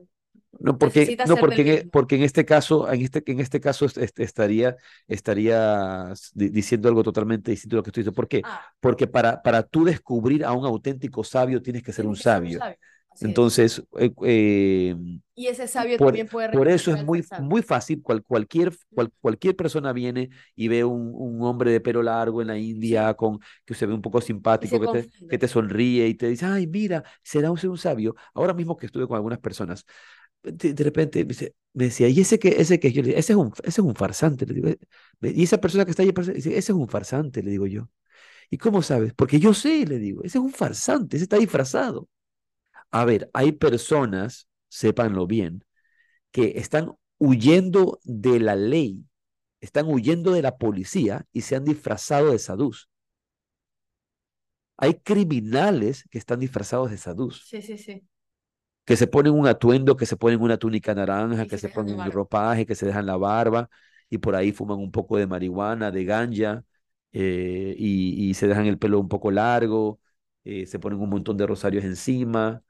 no, porque, no porque, e, porque en este caso, en este, en este caso estaría, estaría diciendo algo totalmente distinto a lo que estoy diciendo. ¿Por qué? Ah. Porque para, para tú descubrir a un auténtico sabio tienes que ser un sabio. Entonces, eh, eh, y ese sabio también puede Por eso es muy, muy fácil, cual, cualquier, cual, cualquier persona viene y ve un, un, hombre de pelo largo en la India con que se ve un poco simpático, que te, que te, sonríe y te dice, ay, mira, será un, un sabio. Ahora mismo que estuve con algunas personas, de, repente me decía, ¿y ese que, ese que yo le digo, ese es un, ese es un farsante, le digo, "Eh", y esa persona que está ahí, dice, ese es un farsante, le digo yo. ¿Y cómo sabes? Porque yo sé, le digo, ese es un farsante, ese está disfrazado. A ver, hay personas, sépanlo bien, que están huyendo de la ley, están huyendo de la policía y se han disfrazado de sadús. Hay criminales que están disfrazados de sadús, Sí, sí, sí. Que se ponen un atuendo, que se ponen una túnica naranja, que se ponen barba. ropaje, que se dejan la barba y por ahí fuman un poco de marihuana, de ganja eh, y, y se dejan el pelo un poco largo, eh, se ponen un montón de rosarios encima,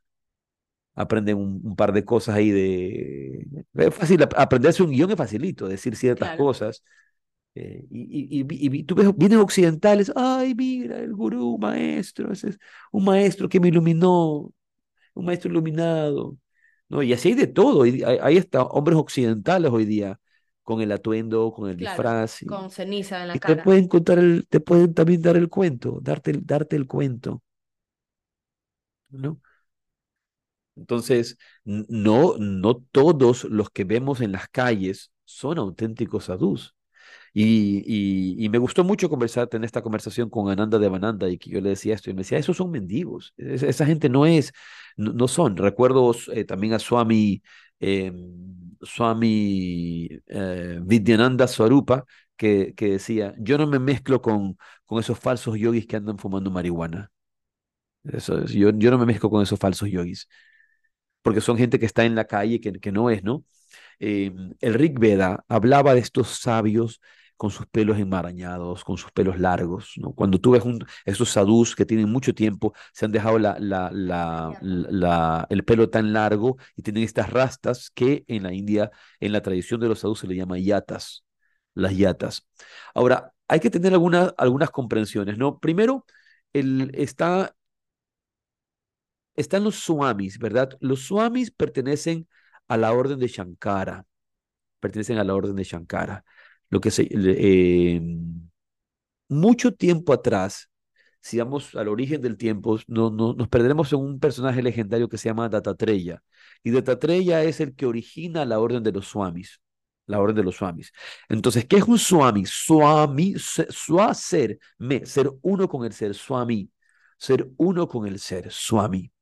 aprenden un, un par de cosas ahí de... Es fácil, ap- aprenderse un guion es facilito, decir ciertas Claro. cosas. eh, y, y, y, y tú ves, vienen occidentales, ay, mira, el gurú, maestro, ese es un maestro que me iluminó, un maestro iluminado, ¿no? Y así hay de todo, hay, hay hasta hombres occidentales hoy día, con el atuendo, con el Claro, disfraz, y, con ceniza en la y te cara. pueden contar el, te pueden también dar el cuento, darte el, darte el cuento, ¿no? Entonces, no, no todos los que vemos en las calles son auténticos sadhus. Y, me gustó mucho conversar, tener esta conversación con Ananda de Bananda y que yo le decía esto y me decía, esos son mendigos, es- esa gente no es, no, son. Recuerdo eh, también a Swami, eh, Swami eh, Vidyananda Swarupa que, que decía, yo no me mezclo con, con esos falsos yogis que andan fumando marihuana. Yo, yo no me mezclo con esos falsos yogis porque son gente que está en la calle que, que no es, ¿no? Eh, el Rig Veda hablaba de estos sabios con sus pelos enmarañados, con sus pelos largos, ¿no? Cuando tú ves un, esos sadhus que tienen mucho tiempo, se han dejado la, la, la, la, el pelo tan largo y tienen estas rastas que en la India, en la tradición de los sadhus se le llama yatas, las yatas. Ahora, hay que tener algunas, algunas comprensiones, ¿no? Primero, el, está están los swamis, ¿verdad? Los swamis pertenecen a la orden de Shankara, pertenecen a la orden de Shankara. Lo que se, eh, mucho tiempo atrás, si vamos al origen del tiempo, no, no, nos perderemos en un personaje legendario que se llama Dattatreya. Y Dattatreya es el que origina la orden de los swamis, la orden de los swamis. Entonces, ¿qué es un swami? Swami, swa ser, me, ser uno con el ser, swami, ser uno con el ser, swami.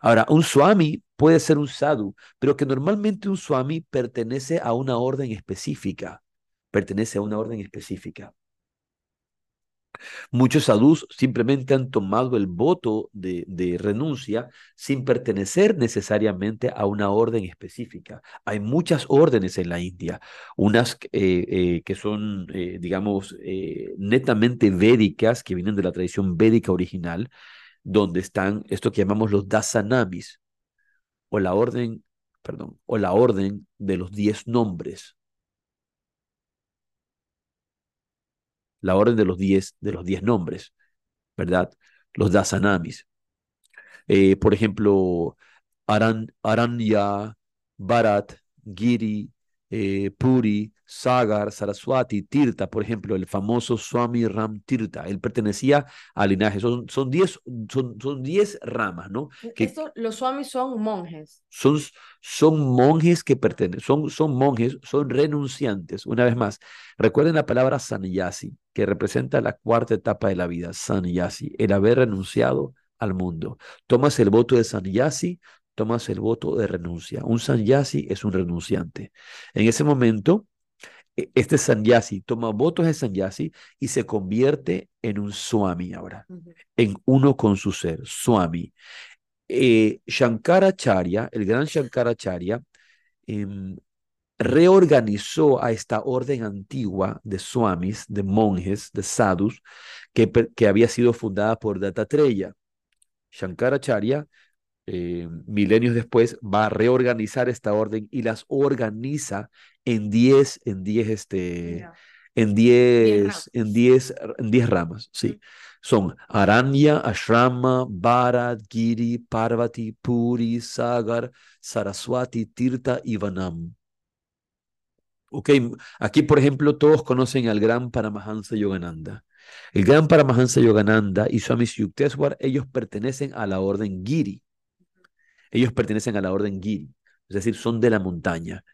Ahora, un swami puede ser un sadhu, pero que normalmente un swami pertenece a una orden específica, pertenece a una orden específica. Muchos sadhus simplemente han tomado el voto de, de, renuncia sin pertenecer necesariamente a una orden específica. Hay muchas órdenes en la India, unas eh, eh, que son, eh, digamos, netamente védicas, que vienen de la tradición védica original, donde están esto que llamamos los dasanamis, o la orden, perdón, o la orden de los diez nombres. La orden de los diez, de los diez nombres, ¿verdad? Los dasanamis. Eh, por ejemplo, Aran, Aranya, Bharat, Giri, eh, Puri, Sagar, Saraswati, Tirta, por ejemplo, el famoso Swami Ram Tirta, él pertenecía al linaje, son, son, diez, son, son diez ramas, ¿no? Que Esto, los swamis son monjes. Son, son monjes que pertenecen, son, son monjes, son renunciantes. Una vez más, recuerden la palabra sanyasi, que representa la cuarta etapa de la vida, sanyasi, el haber renunciado al mundo. Tomas el voto de sanyasi, tomas el voto de renuncia. Un sanyasi es un renunciante. En ese momento, este sanyasi toma votos de sanyasi y se convierte en un swami ahora, uh -huh. en uno con su ser, swami. Eh, Shankaracharya, el gran Shankaracharya, eh, reorganizó a esta orden antigua de swamis, de monjes, de sadhus, que, que había sido fundada por Dattatreya. Shankaracharya eh, milenios después, va a reorganizar esta orden y las organiza en 10, en 10, este, en 10, en 10, en 10 ramas, sí. Son Aranya, Ashrama, Bharat, Giri, Parvati, Puri, Sagar, Saraswati, Tirta y Vanam. Ok, aquí por ejemplo todos conocen al gran Paramahansa Yogananda. El gran Paramahansa Yogananda y Swami Yukteswar, ellos pertenecen a la orden Giri. Ellos pertenecen a la orden Giri. es decir, son de la montaña.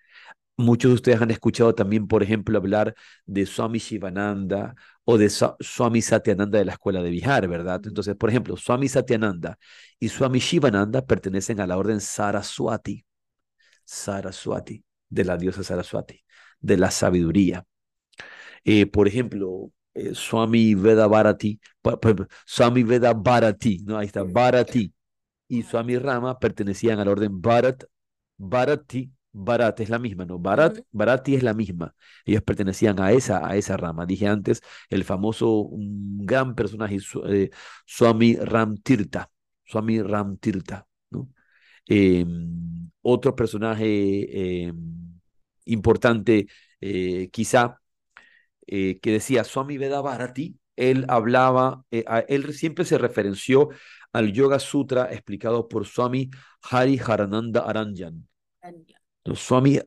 Muchos de ustedes han escuchado también, por ejemplo, hablar de Swami Shivananda o de Swami Satyananda de la escuela de Bihar, ¿verdad? Entonces, por ejemplo, Swami Satyananda y Swami Shivananda pertenecen a la orden Saraswati, Saraswati, de la diosa Saraswati, de la sabiduría. Eh, por ejemplo, eh, Swami Veda Bharati, Swami Veda Bharati, ¿no? Ahí está, Bharati y Swami Rama pertenecían a la orden Bharat, Bharati, Bharat es la misma, ¿no? Bharat, Bharati es la misma. Ellos pertenecían a esa, a esa rama. Dije antes, el famoso, un gran personaje, eh, Swami Ram Tirtha, Swami Ram Tirtha, ¿no? Em, otro personaje em, importante, eh, quizá, eh, que decía Swami Veda Bharati, él hablaba, él siempre se referenció al Yoga Sutra explicado por Swami Hari Harananda Aranjan. Swami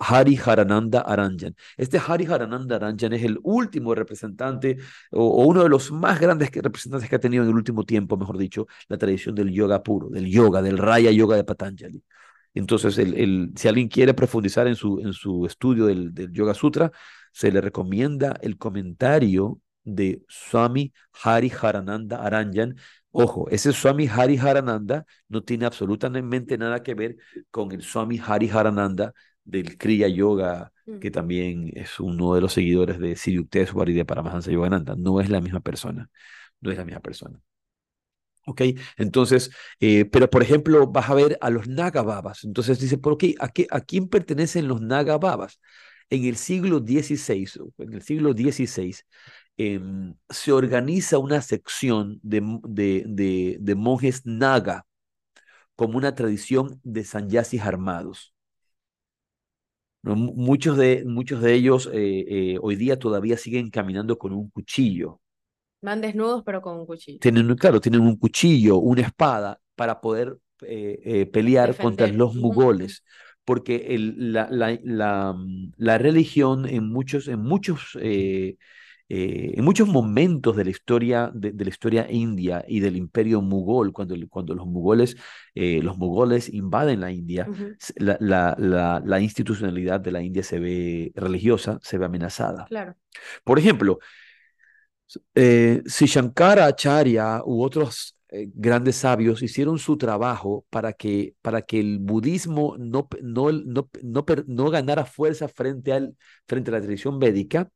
Hari Harananda Aranjan. Este Hari Harananda Aranjan es el último representante o, uno de los más grandes representantes que ha tenido en el último tiempo, mejor dicho, la tradición del yoga puro, del yoga, del Raya Yoga de Patanjali. Entonces, el, si alguien quiere profundizar en su, en su estudio del, del Yoga Sutra, se le recomienda el comentario de Swami Hari Harananda Aranjan Ojo, ese Swami Hari Harananda no tiene absolutamente nada que ver con el Swami Hari Harananda del Kriya Yoga, que mm. también es uno de los seguidores de Sri Yukteswar y de Paramahansa Yogananda. No es la misma persona, no es la misma persona. ¿Ok? Entonces, eh, pero por ejemplo, vas a ver a los Nagababas. Entonces dice, ¿por qué? ¿A, qué, ¿A quién pertenecen los Nagababas? En el siglo XVI, en el siglo XVI, Em, se organiza una sección de, de, de, monjes naga como una tradición de sanyasis armados. Muchos, de, muchos de ellos eh, eh, hoy día todavía siguen caminando con un cuchillo. Van desnudos pero con un cuchillo. Tienen, claro, tienen un cuchillo, una espada para poder eh, pelear contra los mugoles porque el, la, la, la, la, religión en muchos, en muchos eh, en muchos momentos de la historia de, la historia india y del imperio mugol, cuando, cuando los mugoles, eh, los mugoles invaden la India, la, la, la, institucionalidad de la India se ve religiosa, se ve amenazada. Claro. Por ejemplo, eh, si Shankara Acharya u otros grandes sabios hicieron su trabajo para que, para que el budismo no, no, no, no, no ganara fuerza frente, al, frente a la tradición védica,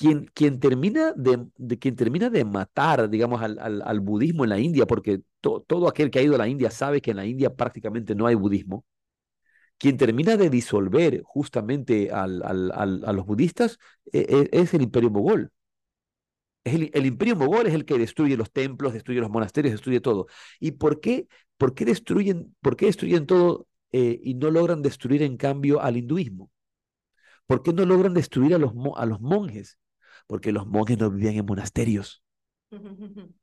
quien, termina de, de, termina de matar, digamos, al, budismo en la India, porque todo aquel que ha ido a la India sabe que en la India prácticamente no hay budismo, quien termina de disolver justamente a los budistas e, e, es, el imperio mogol. El, imperio mogol es el que destruye los templos, destruye los monasterios, destruye todo. ¿Y por qué, por qué, destruyen, por qué destruyen todo eh, y no logran destruir en cambio al hinduismo? ¿Por qué no logran destruir a los, a los monjes? Porque los monjes no vivían en monasterios.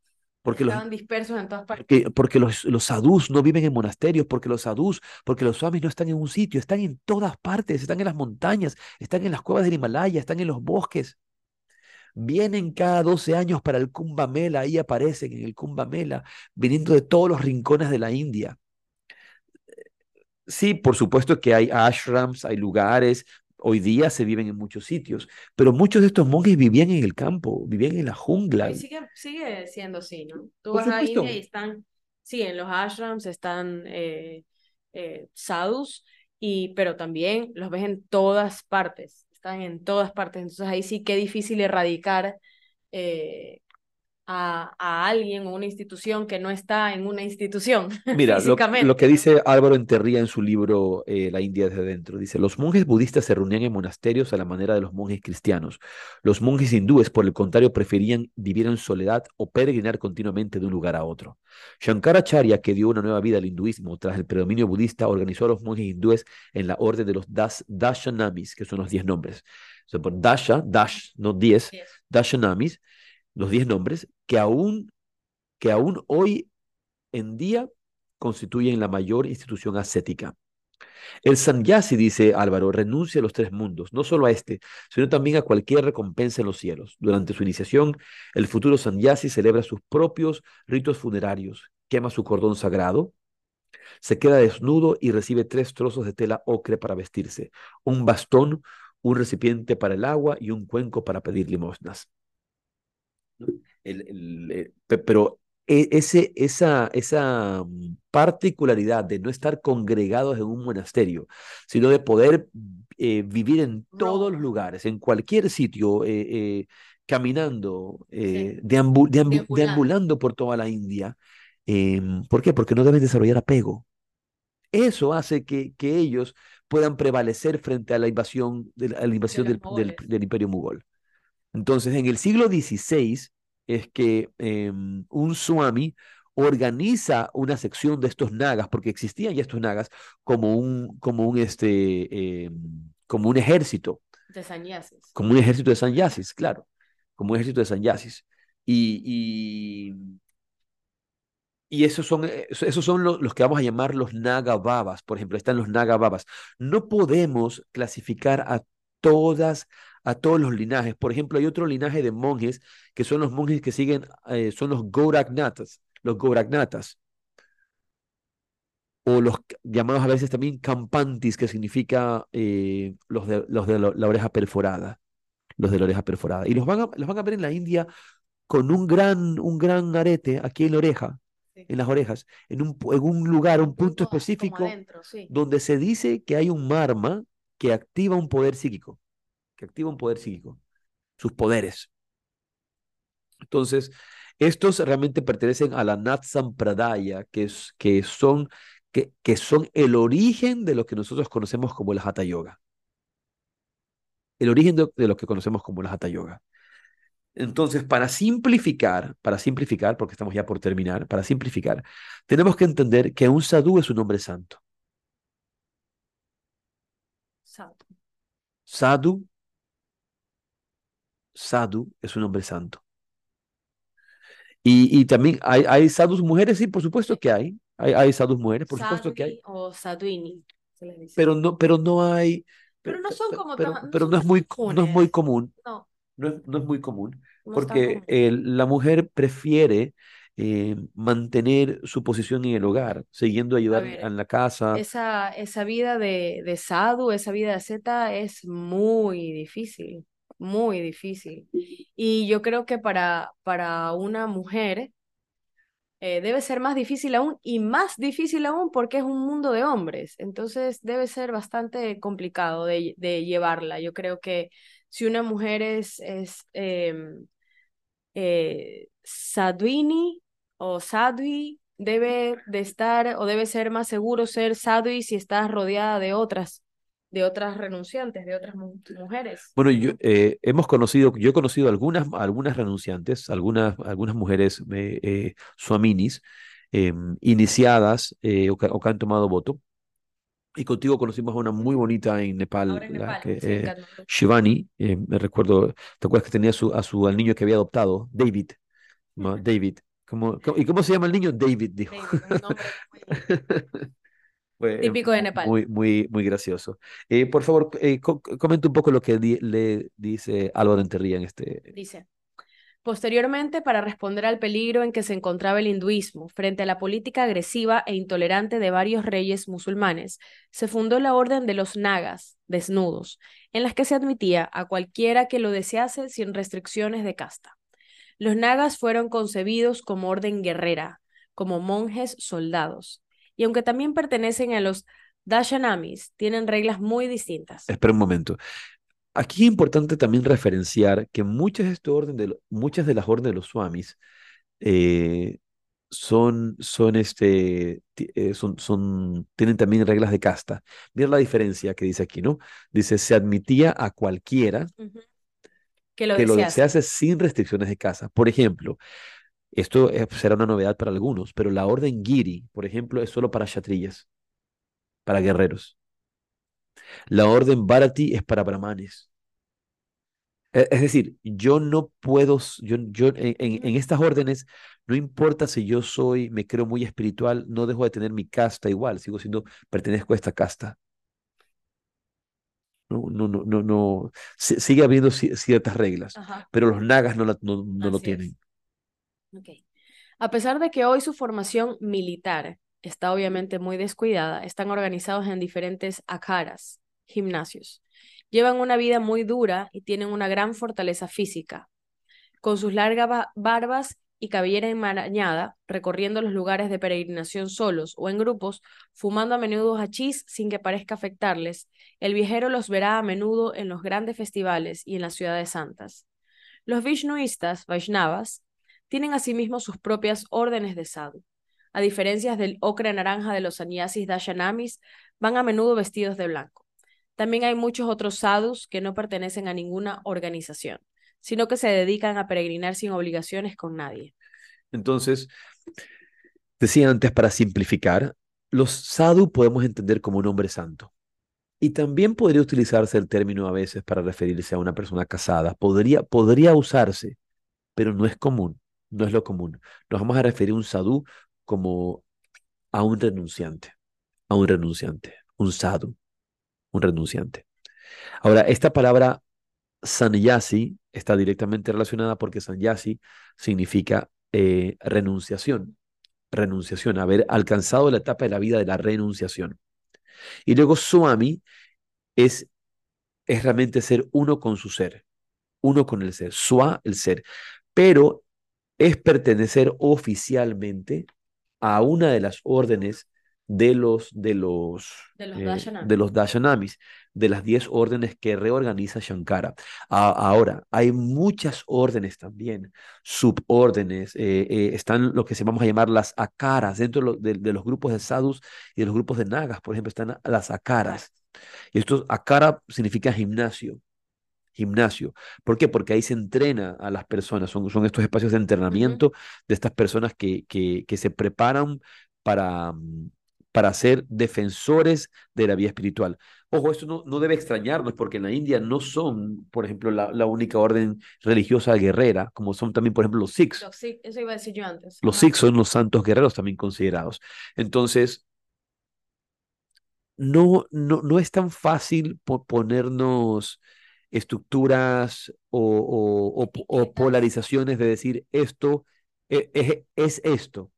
Porque Estaban dispersos en todas partes. Porque, porque los, los sadhus no viven en monasterios, porque los sadhus, porque los swamis no están en un sitio, están en todas partes, están en las montañas, están en las cuevas del Himalaya, están en los bosques. Vienen cada 12 años para el Kumbh Mela, ahí aparecen en el Kumbh Mela, viniendo de todos los rincones de la India. Sí, por supuesto que hay ashrams, hay lugares Hoy día se viven en muchos sitios, pero muchos de estos monjes vivían en el campo, vivían en la jungla. Y sigue, sigue siendo así, ¿no? Tú vas a India y están, sí, en los ashrams están eh, eh, sadhus, y, pero también los ves en todas partes, están en todas partes. Entonces ahí sí que difícil erradicar eh, a, a, alguien o una institución que no está en una institución. Mira, lo, que dice Álvaro Enterría en su libro eh, La India desde dentro, dice, los monjes budistas se reunían en monasterios a la manera de los monjes cristianos. Los monjes hindúes, por el contrario, preferían vivir en soledad o peregrinar continuamente de un lugar a otro. Shankaracharya, que dio una nueva vida al hinduismo tras el predominio budista, organizó a los monjes hindúes en la orden de los das, Dashanamis, que son los diez nombres. por Dasha, Dash, no diez, Dashanamis, los diez nombres, que aún, que aún hoy en día constituyen la mayor institución ascética. El sannyasi, dice Álvaro, renuncia a los tres mundos, no solo a este, sino también a cualquier recompensa en los cielos. Durante su iniciación, el futuro sannyasi celebra sus propios ritos funerarios, quema su cordón sagrado, Se queda desnudo y recibe tres trozos de tela ocre para vestirse, un bastón, un recipiente para el agua y un cuenco para pedir limosnas. Eh, pero e, ese, esa, esa mm, particularidad de no estar congregados en un monasterio, sino de poder eh, vivir en todos los lugares, en cualquier sitio, eh, caminando, deambulando por toda la India. Em, ¿Por qué? Porque no deben desarrollar apego. Eso hace que, que ellos puedan prevalecer frente a la invasión, de, la invasión del, del, del, imperio mugol. Entonces, en el siglo XVI, es que em, un swami organiza una sección de estos nagas, porque existían ya estos nagas como un, como un, este, em, como un ejército. De sanyasis. Como un ejército de sanyasis, claro. Como un ejército de sanyasis. Y, y, y esos son, esos son los, los, que vamos a llamar los nagababas. Por ejemplo, están los nagababas. No podemos clasificar a todas a todos los linajes. Por ejemplo, hay otro linaje de monjes que son los monjes que siguen, eh, son los Gauragnatas, los Gauragnatas, o los llamados a veces también Campantis, que significa eh, los de, los de la oreja perforada, los de la oreja perforada. Y los van a, los van a ver en la India con un gran, un gran arete aquí en la oreja, en las orejas, en un, en un lugar, un punto específico, adentro, sí. donde se dice que hay un marma que activa un poder psíquico que activa un poder psíquico, sus poderes. Entonces, estos realmente pertenecen a la Nat Sampradaya, que, es, que, son, que, que son el origen de lo que nosotros conocemos como el Hatha Yoga. El origen de, de lo que conocemos como el Hatha Yoga. Entonces, para simplificar, para simplificar, porque estamos ya por terminar, para simplificar, tenemos que entender que un sadhu es un hombre santo. Sadhu. Sadhu sadhu es un hombre santo. Y, y también hay, hay sadhus mujeres, sí, por supuesto que hay. Hay, hay sadhus mujeres, por supuesto que hay. O sadhuini, se les dice. Pero no, pero no hay. Pero no son como pero, tan- no pero son no es muy, comunes. no es muy común. No, No es, no es muy común. no Porque la mujer prefiere eh, mantener su posición en el hogar, siguiendo ayudar ver, en la casa. Esa, esa vida de, de sadhu, esa vida de asceta es muy difícil, muy difícil. Y yo creo que para, para una mujer eh, debe ser más difícil aún y más difícil aún porque es un mundo de hombres. Entonces debe ser bastante complicado de, de llevarla. Yo creo que si una mujer es, es em, eh, sadhuini o sadhui, debe de estar o debe ser más seguro ser sadhui si estás rodeada de otras, de otras renunciantes, de otras mu- mujeres. Bueno, yo, eh, hemos conocido, yo he conocido algunas, algunas renunciantes, algunas, algunas mujeres eh, eh, swaminis, eh, iniciadas eh, o, que, o que han tomado voto. Y contigo conocimos a una muy bonita en Nepal, en la Nepal, que, sí, eh. Shivani, eh, me recuerdo, ¿te acuerdas que tenía su, a su, al niño que había adoptado? David, ¿no? David. ¿Cómo, cómo- ¿Y cómo se llama el niño? David, dijo. David, Fue, típico de Nepal. muy, muy, muy gracioso. Eh, por favor, eh, co- comenta un poco lo que di- le dice Álvaro Enterría en este. Dice, posteriormente, para responder al peligro en que se encontraba el hinduismo frente a la política agresiva e intolerante de varios reyes musulmanes, se fundó la Orden de los Nagas, desnudos, en las que se admitía a cualquiera que lo desease sin restricciones de casta. Los Nagas fueron concebidos como orden guerrera, como monjes soldados, y aunque también pertenecen a los Dashanamis, tienen reglas muy distintas. Espera un momento. Aquí es importante también referenciar que muchas de, este orden de, lo- muchas de las órdenes de los swamis eh, son, son, este, eh, son, son, tienen también reglas de casta. Mira la diferencia que dice aquí, ¿no? Dice, se admitía a cualquiera. Que lo que lo desease. desease sin restricciones de casa. Por ejemplo, esto eh, será una novedad para algunos, pero la orden Giri, por ejemplo, es solo para kshatriyas, para guerreros. La orden Bharati es para brahmanes. E- Es decir, yo no puedo, yo, yo en, estas órdenes, no importa si yo soy, me creo muy espiritual, no dejo de tener mi casta igual, sigo siendo, pertenezco a esta casta. No, no, no, no, no. si- Sigue habiendo ci- ciertas reglas, Ajá. pero los nagas no, la- no, no lo es. A pesar de que hoy su formación militar está obviamente muy descuidada, están organizados en diferentes akaras, gimnasios. Llevan una vida muy dura y tienen una gran fortaleza física. Con sus largas barbas y cabellera enmarañada, recorriendo los lugares de peregrinación solos o en grupos, fumando a menudo hachís sin que parezca afectarles, el viajero los verá a menudo en los grandes festivales y en las ciudades santas. Los Vishnuistas, Vaishnavas, tienen asimismo sus propias órdenes de sadhu. A diferencia del ocre naranja de los sannyasis dashanamis, van a menudo vestidos de blanco. También hay muchos otros sadhus que no pertenecen a ninguna organización, sino que se dedican a peregrinar sin obligaciones con nadie. Entonces, decía antes, para simplificar, los sadhu podemos entender como un hombre santo. Y también podría utilizarse el término a veces para referirse a una persona casada. Podría, podría usarse, pero no es común, no es lo común. Nos vamos a referir a un sadhu como a un renunciante, a un renunciante, un sadhu, un renunciante. Ahora, esta palabra sanyasi está directamente relacionada porque sanyasi significa eh, renunciación, renunciación, haber alcanzado la etapa de la vida de la renunciación. Y luego swami es, es realmente ser uno con su ser, uno con el ser, swa, el ser, pero es pertenecer oficialmente a una de las órdenes de los, de los, De los eh, Dashanamis. de los Dashanamis, de las 10 órdenes que reorganiza Shankara. A- ahora, hay muchas órdenes también, subórdenes, eh, eh, están lo que se vamos a llamar las akaras, dentro de, lo- de- de los grupos de sadhus y de los grupos de nagas, por ejemplo, están las akaras. Y esto, akara significa gimnasio gimnasio. ¿Por qué? Porque ahí se entrena a las personas, son, son estos espacios de entrenamiento de estas personas que, que, que se preparan para, para ser defensores de la vida espiritual. Ojo, esto no, no debe extrañarnos porque en la India no son, por ejemplo, la, la única orden religiosa guerrera, como son también, por ejemplo, los Sikhs. Los Sikh- Eso iba a decir yo antes. Los. Sikhs son los santos guerreros también considerados. Entonces, no, no, no es tan fácil po- ponernos estructuras o, o- o po- o Etiquetas. polarizaciones de decir esto e- e- es, esto,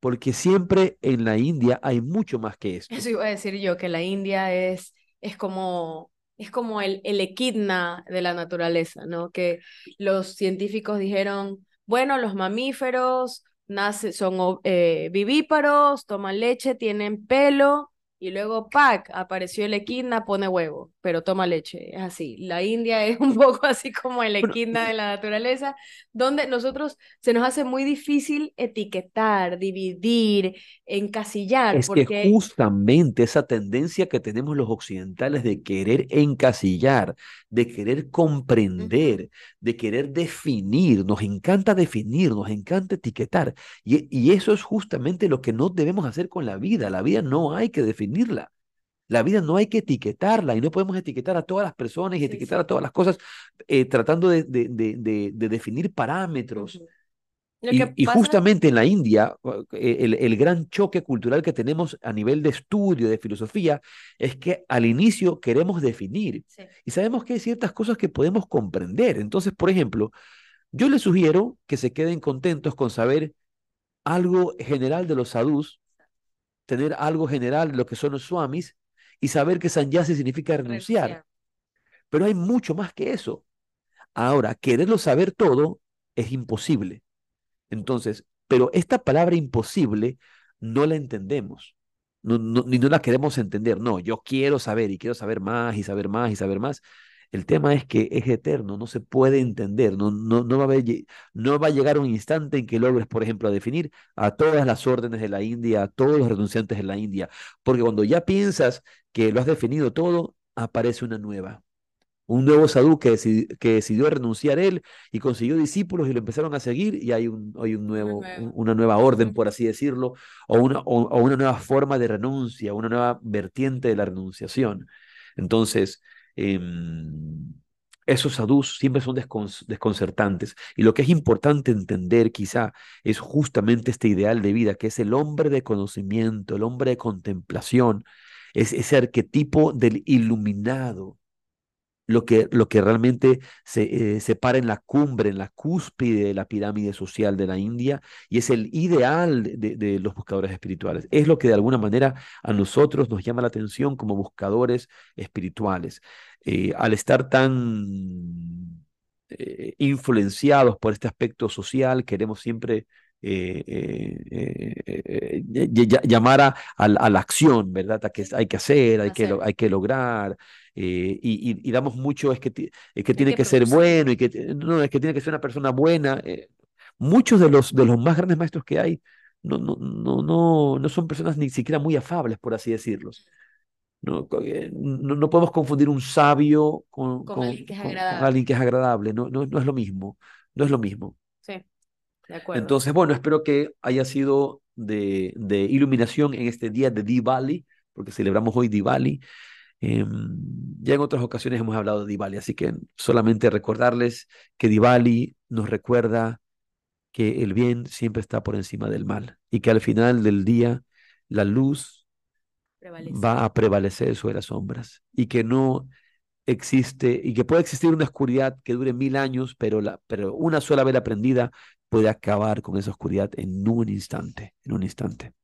porque siempre en la India hay mucho más que esto. Eso iba a decir yo, que la India es, es como, es como el, el equidna de la naturaleza, ¿no? Que los científicos dijeron, bueno, los mamíferos nace, son eh, vivíparos, toman leche, tienen pelo, y luego, ¡pac!, apareció el equidna, pone huevo, pero toma leche. Es así. La India es un poco así como el Bueno, equidna de la naturaleza, donde nosotros se nos hace muy difícil etiquetar, dividir, encasillar, Es que porque... justamente esa tendencia que tenemos los occidentales de querer encasillar, de querer comprender, de querer definir, nos encanta definir, nos encanta etiquetar. Y, y eso es justamente lo que no debemos hacer con la vida. La vida no hay que definirla. La vida no hay que etiquetarla y no podemos etiquetar a todas las personas y Sí, etiquetar sí. a todas las cosas eh, tratando de, de- de- de- de definir parámetros. Y, justamente en la India, eh, el, el gran choque cultural que tenemos a nivel de estudio, de filosofía, es que al inicio queremos definir sí, y sabemos que hay ciertas cosas que podemos comprender. Entonces, por ejemplo, yo les sugiero que se queden contentos con saber algo general de los sadhus, tener algo general lo que son los swamis y saber que sanyasi significa renunciar. renunciar. Pero hay mucho más que eso. Ahora, quererlo saber todo es imposible. Entonces, pero esta palabra imposible no la entendemos, no, no, ni no la queremos entender. No, yo quiero saber y quiero saber más y saber más y saber más. El tema es que es eterno, no se puede entender, no, no, no va a haber lle- no va a llegar un instante en que logres, por ejemplo, a definir a todas las órdenes de la India, a todos los renunciantes de la India, porque cuando ya piensas que lo has definido todo, aparece una nueva un nuevo sadhu que, decidi- que decidió renunciar él y consiguió discípulos y lo empezaron a seguir y hay, un, hay un Una nuevo, nueva. un- una nueva orden, por así decirlo, o una, o, o una nueva forma de renuncia, una nueva vertiente de la renunciación. Entonces, em, esos sadhus siempre son descon- desconcertantes. Y lo que es importante entender quizá es justamente este ideal de vida, que es el hombre de conocimiento, el hombre de contemplación, es ese arquetipo del iluminado lo que, lo que realmente se, eh, se para en la cumbre, en la cúspide de la pirámide social de la India y es el ideal de, de los buscadores espirituales. Es lo que de alguna manera a nosotros nos llama la atención como buscadores espirituales. Eh, al estar tan eh, influenciados por este aspecto social, queremos siempre eh, eh, llamar a, a, la acción, ¿verdad? A que hay que hacer, hay, que, hay que lograr, y, y, damos mucho, es que, es que tiene que, ser bueno, y que no, es que tiene que ser una persona buena. muchos de los, de los más grandes maestros que hay no, no, no, no, no son personas ni siquiera muy afables, por así decirlos. No, no, no, podemos confundir un sabio con, con, alguien, que con, alguien, que es agradable. No, no, no es lo mismo. No es lo mismo. Sí, de acuerdo. Entonces, bueno, espero que haya sido de, de iluminación en este día de Diwali, porque celebramos hoy Diwali. Eh, ya en otras ocasiones hemos hablado de Diwali, así que solamente recordarles que Diwali nos recuerda que el bien siempre está por encima del mal y que al final del día la luz va a prevalecer sobre las sombras y que no existe y que puede existir una oscuridad que dure mil años, pero, la, pero una sola vez aprendida puede acabar con esa oscuridad en un instante, en un instante.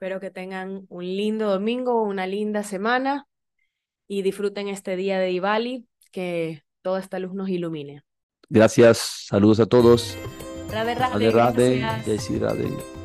Espero que tengan un lindo domingo, una linda semana y disfruten este día de Diwali, que toda esta luz nos ilumine. Gracias, saludos a todos. Radhe, radhe, radhe.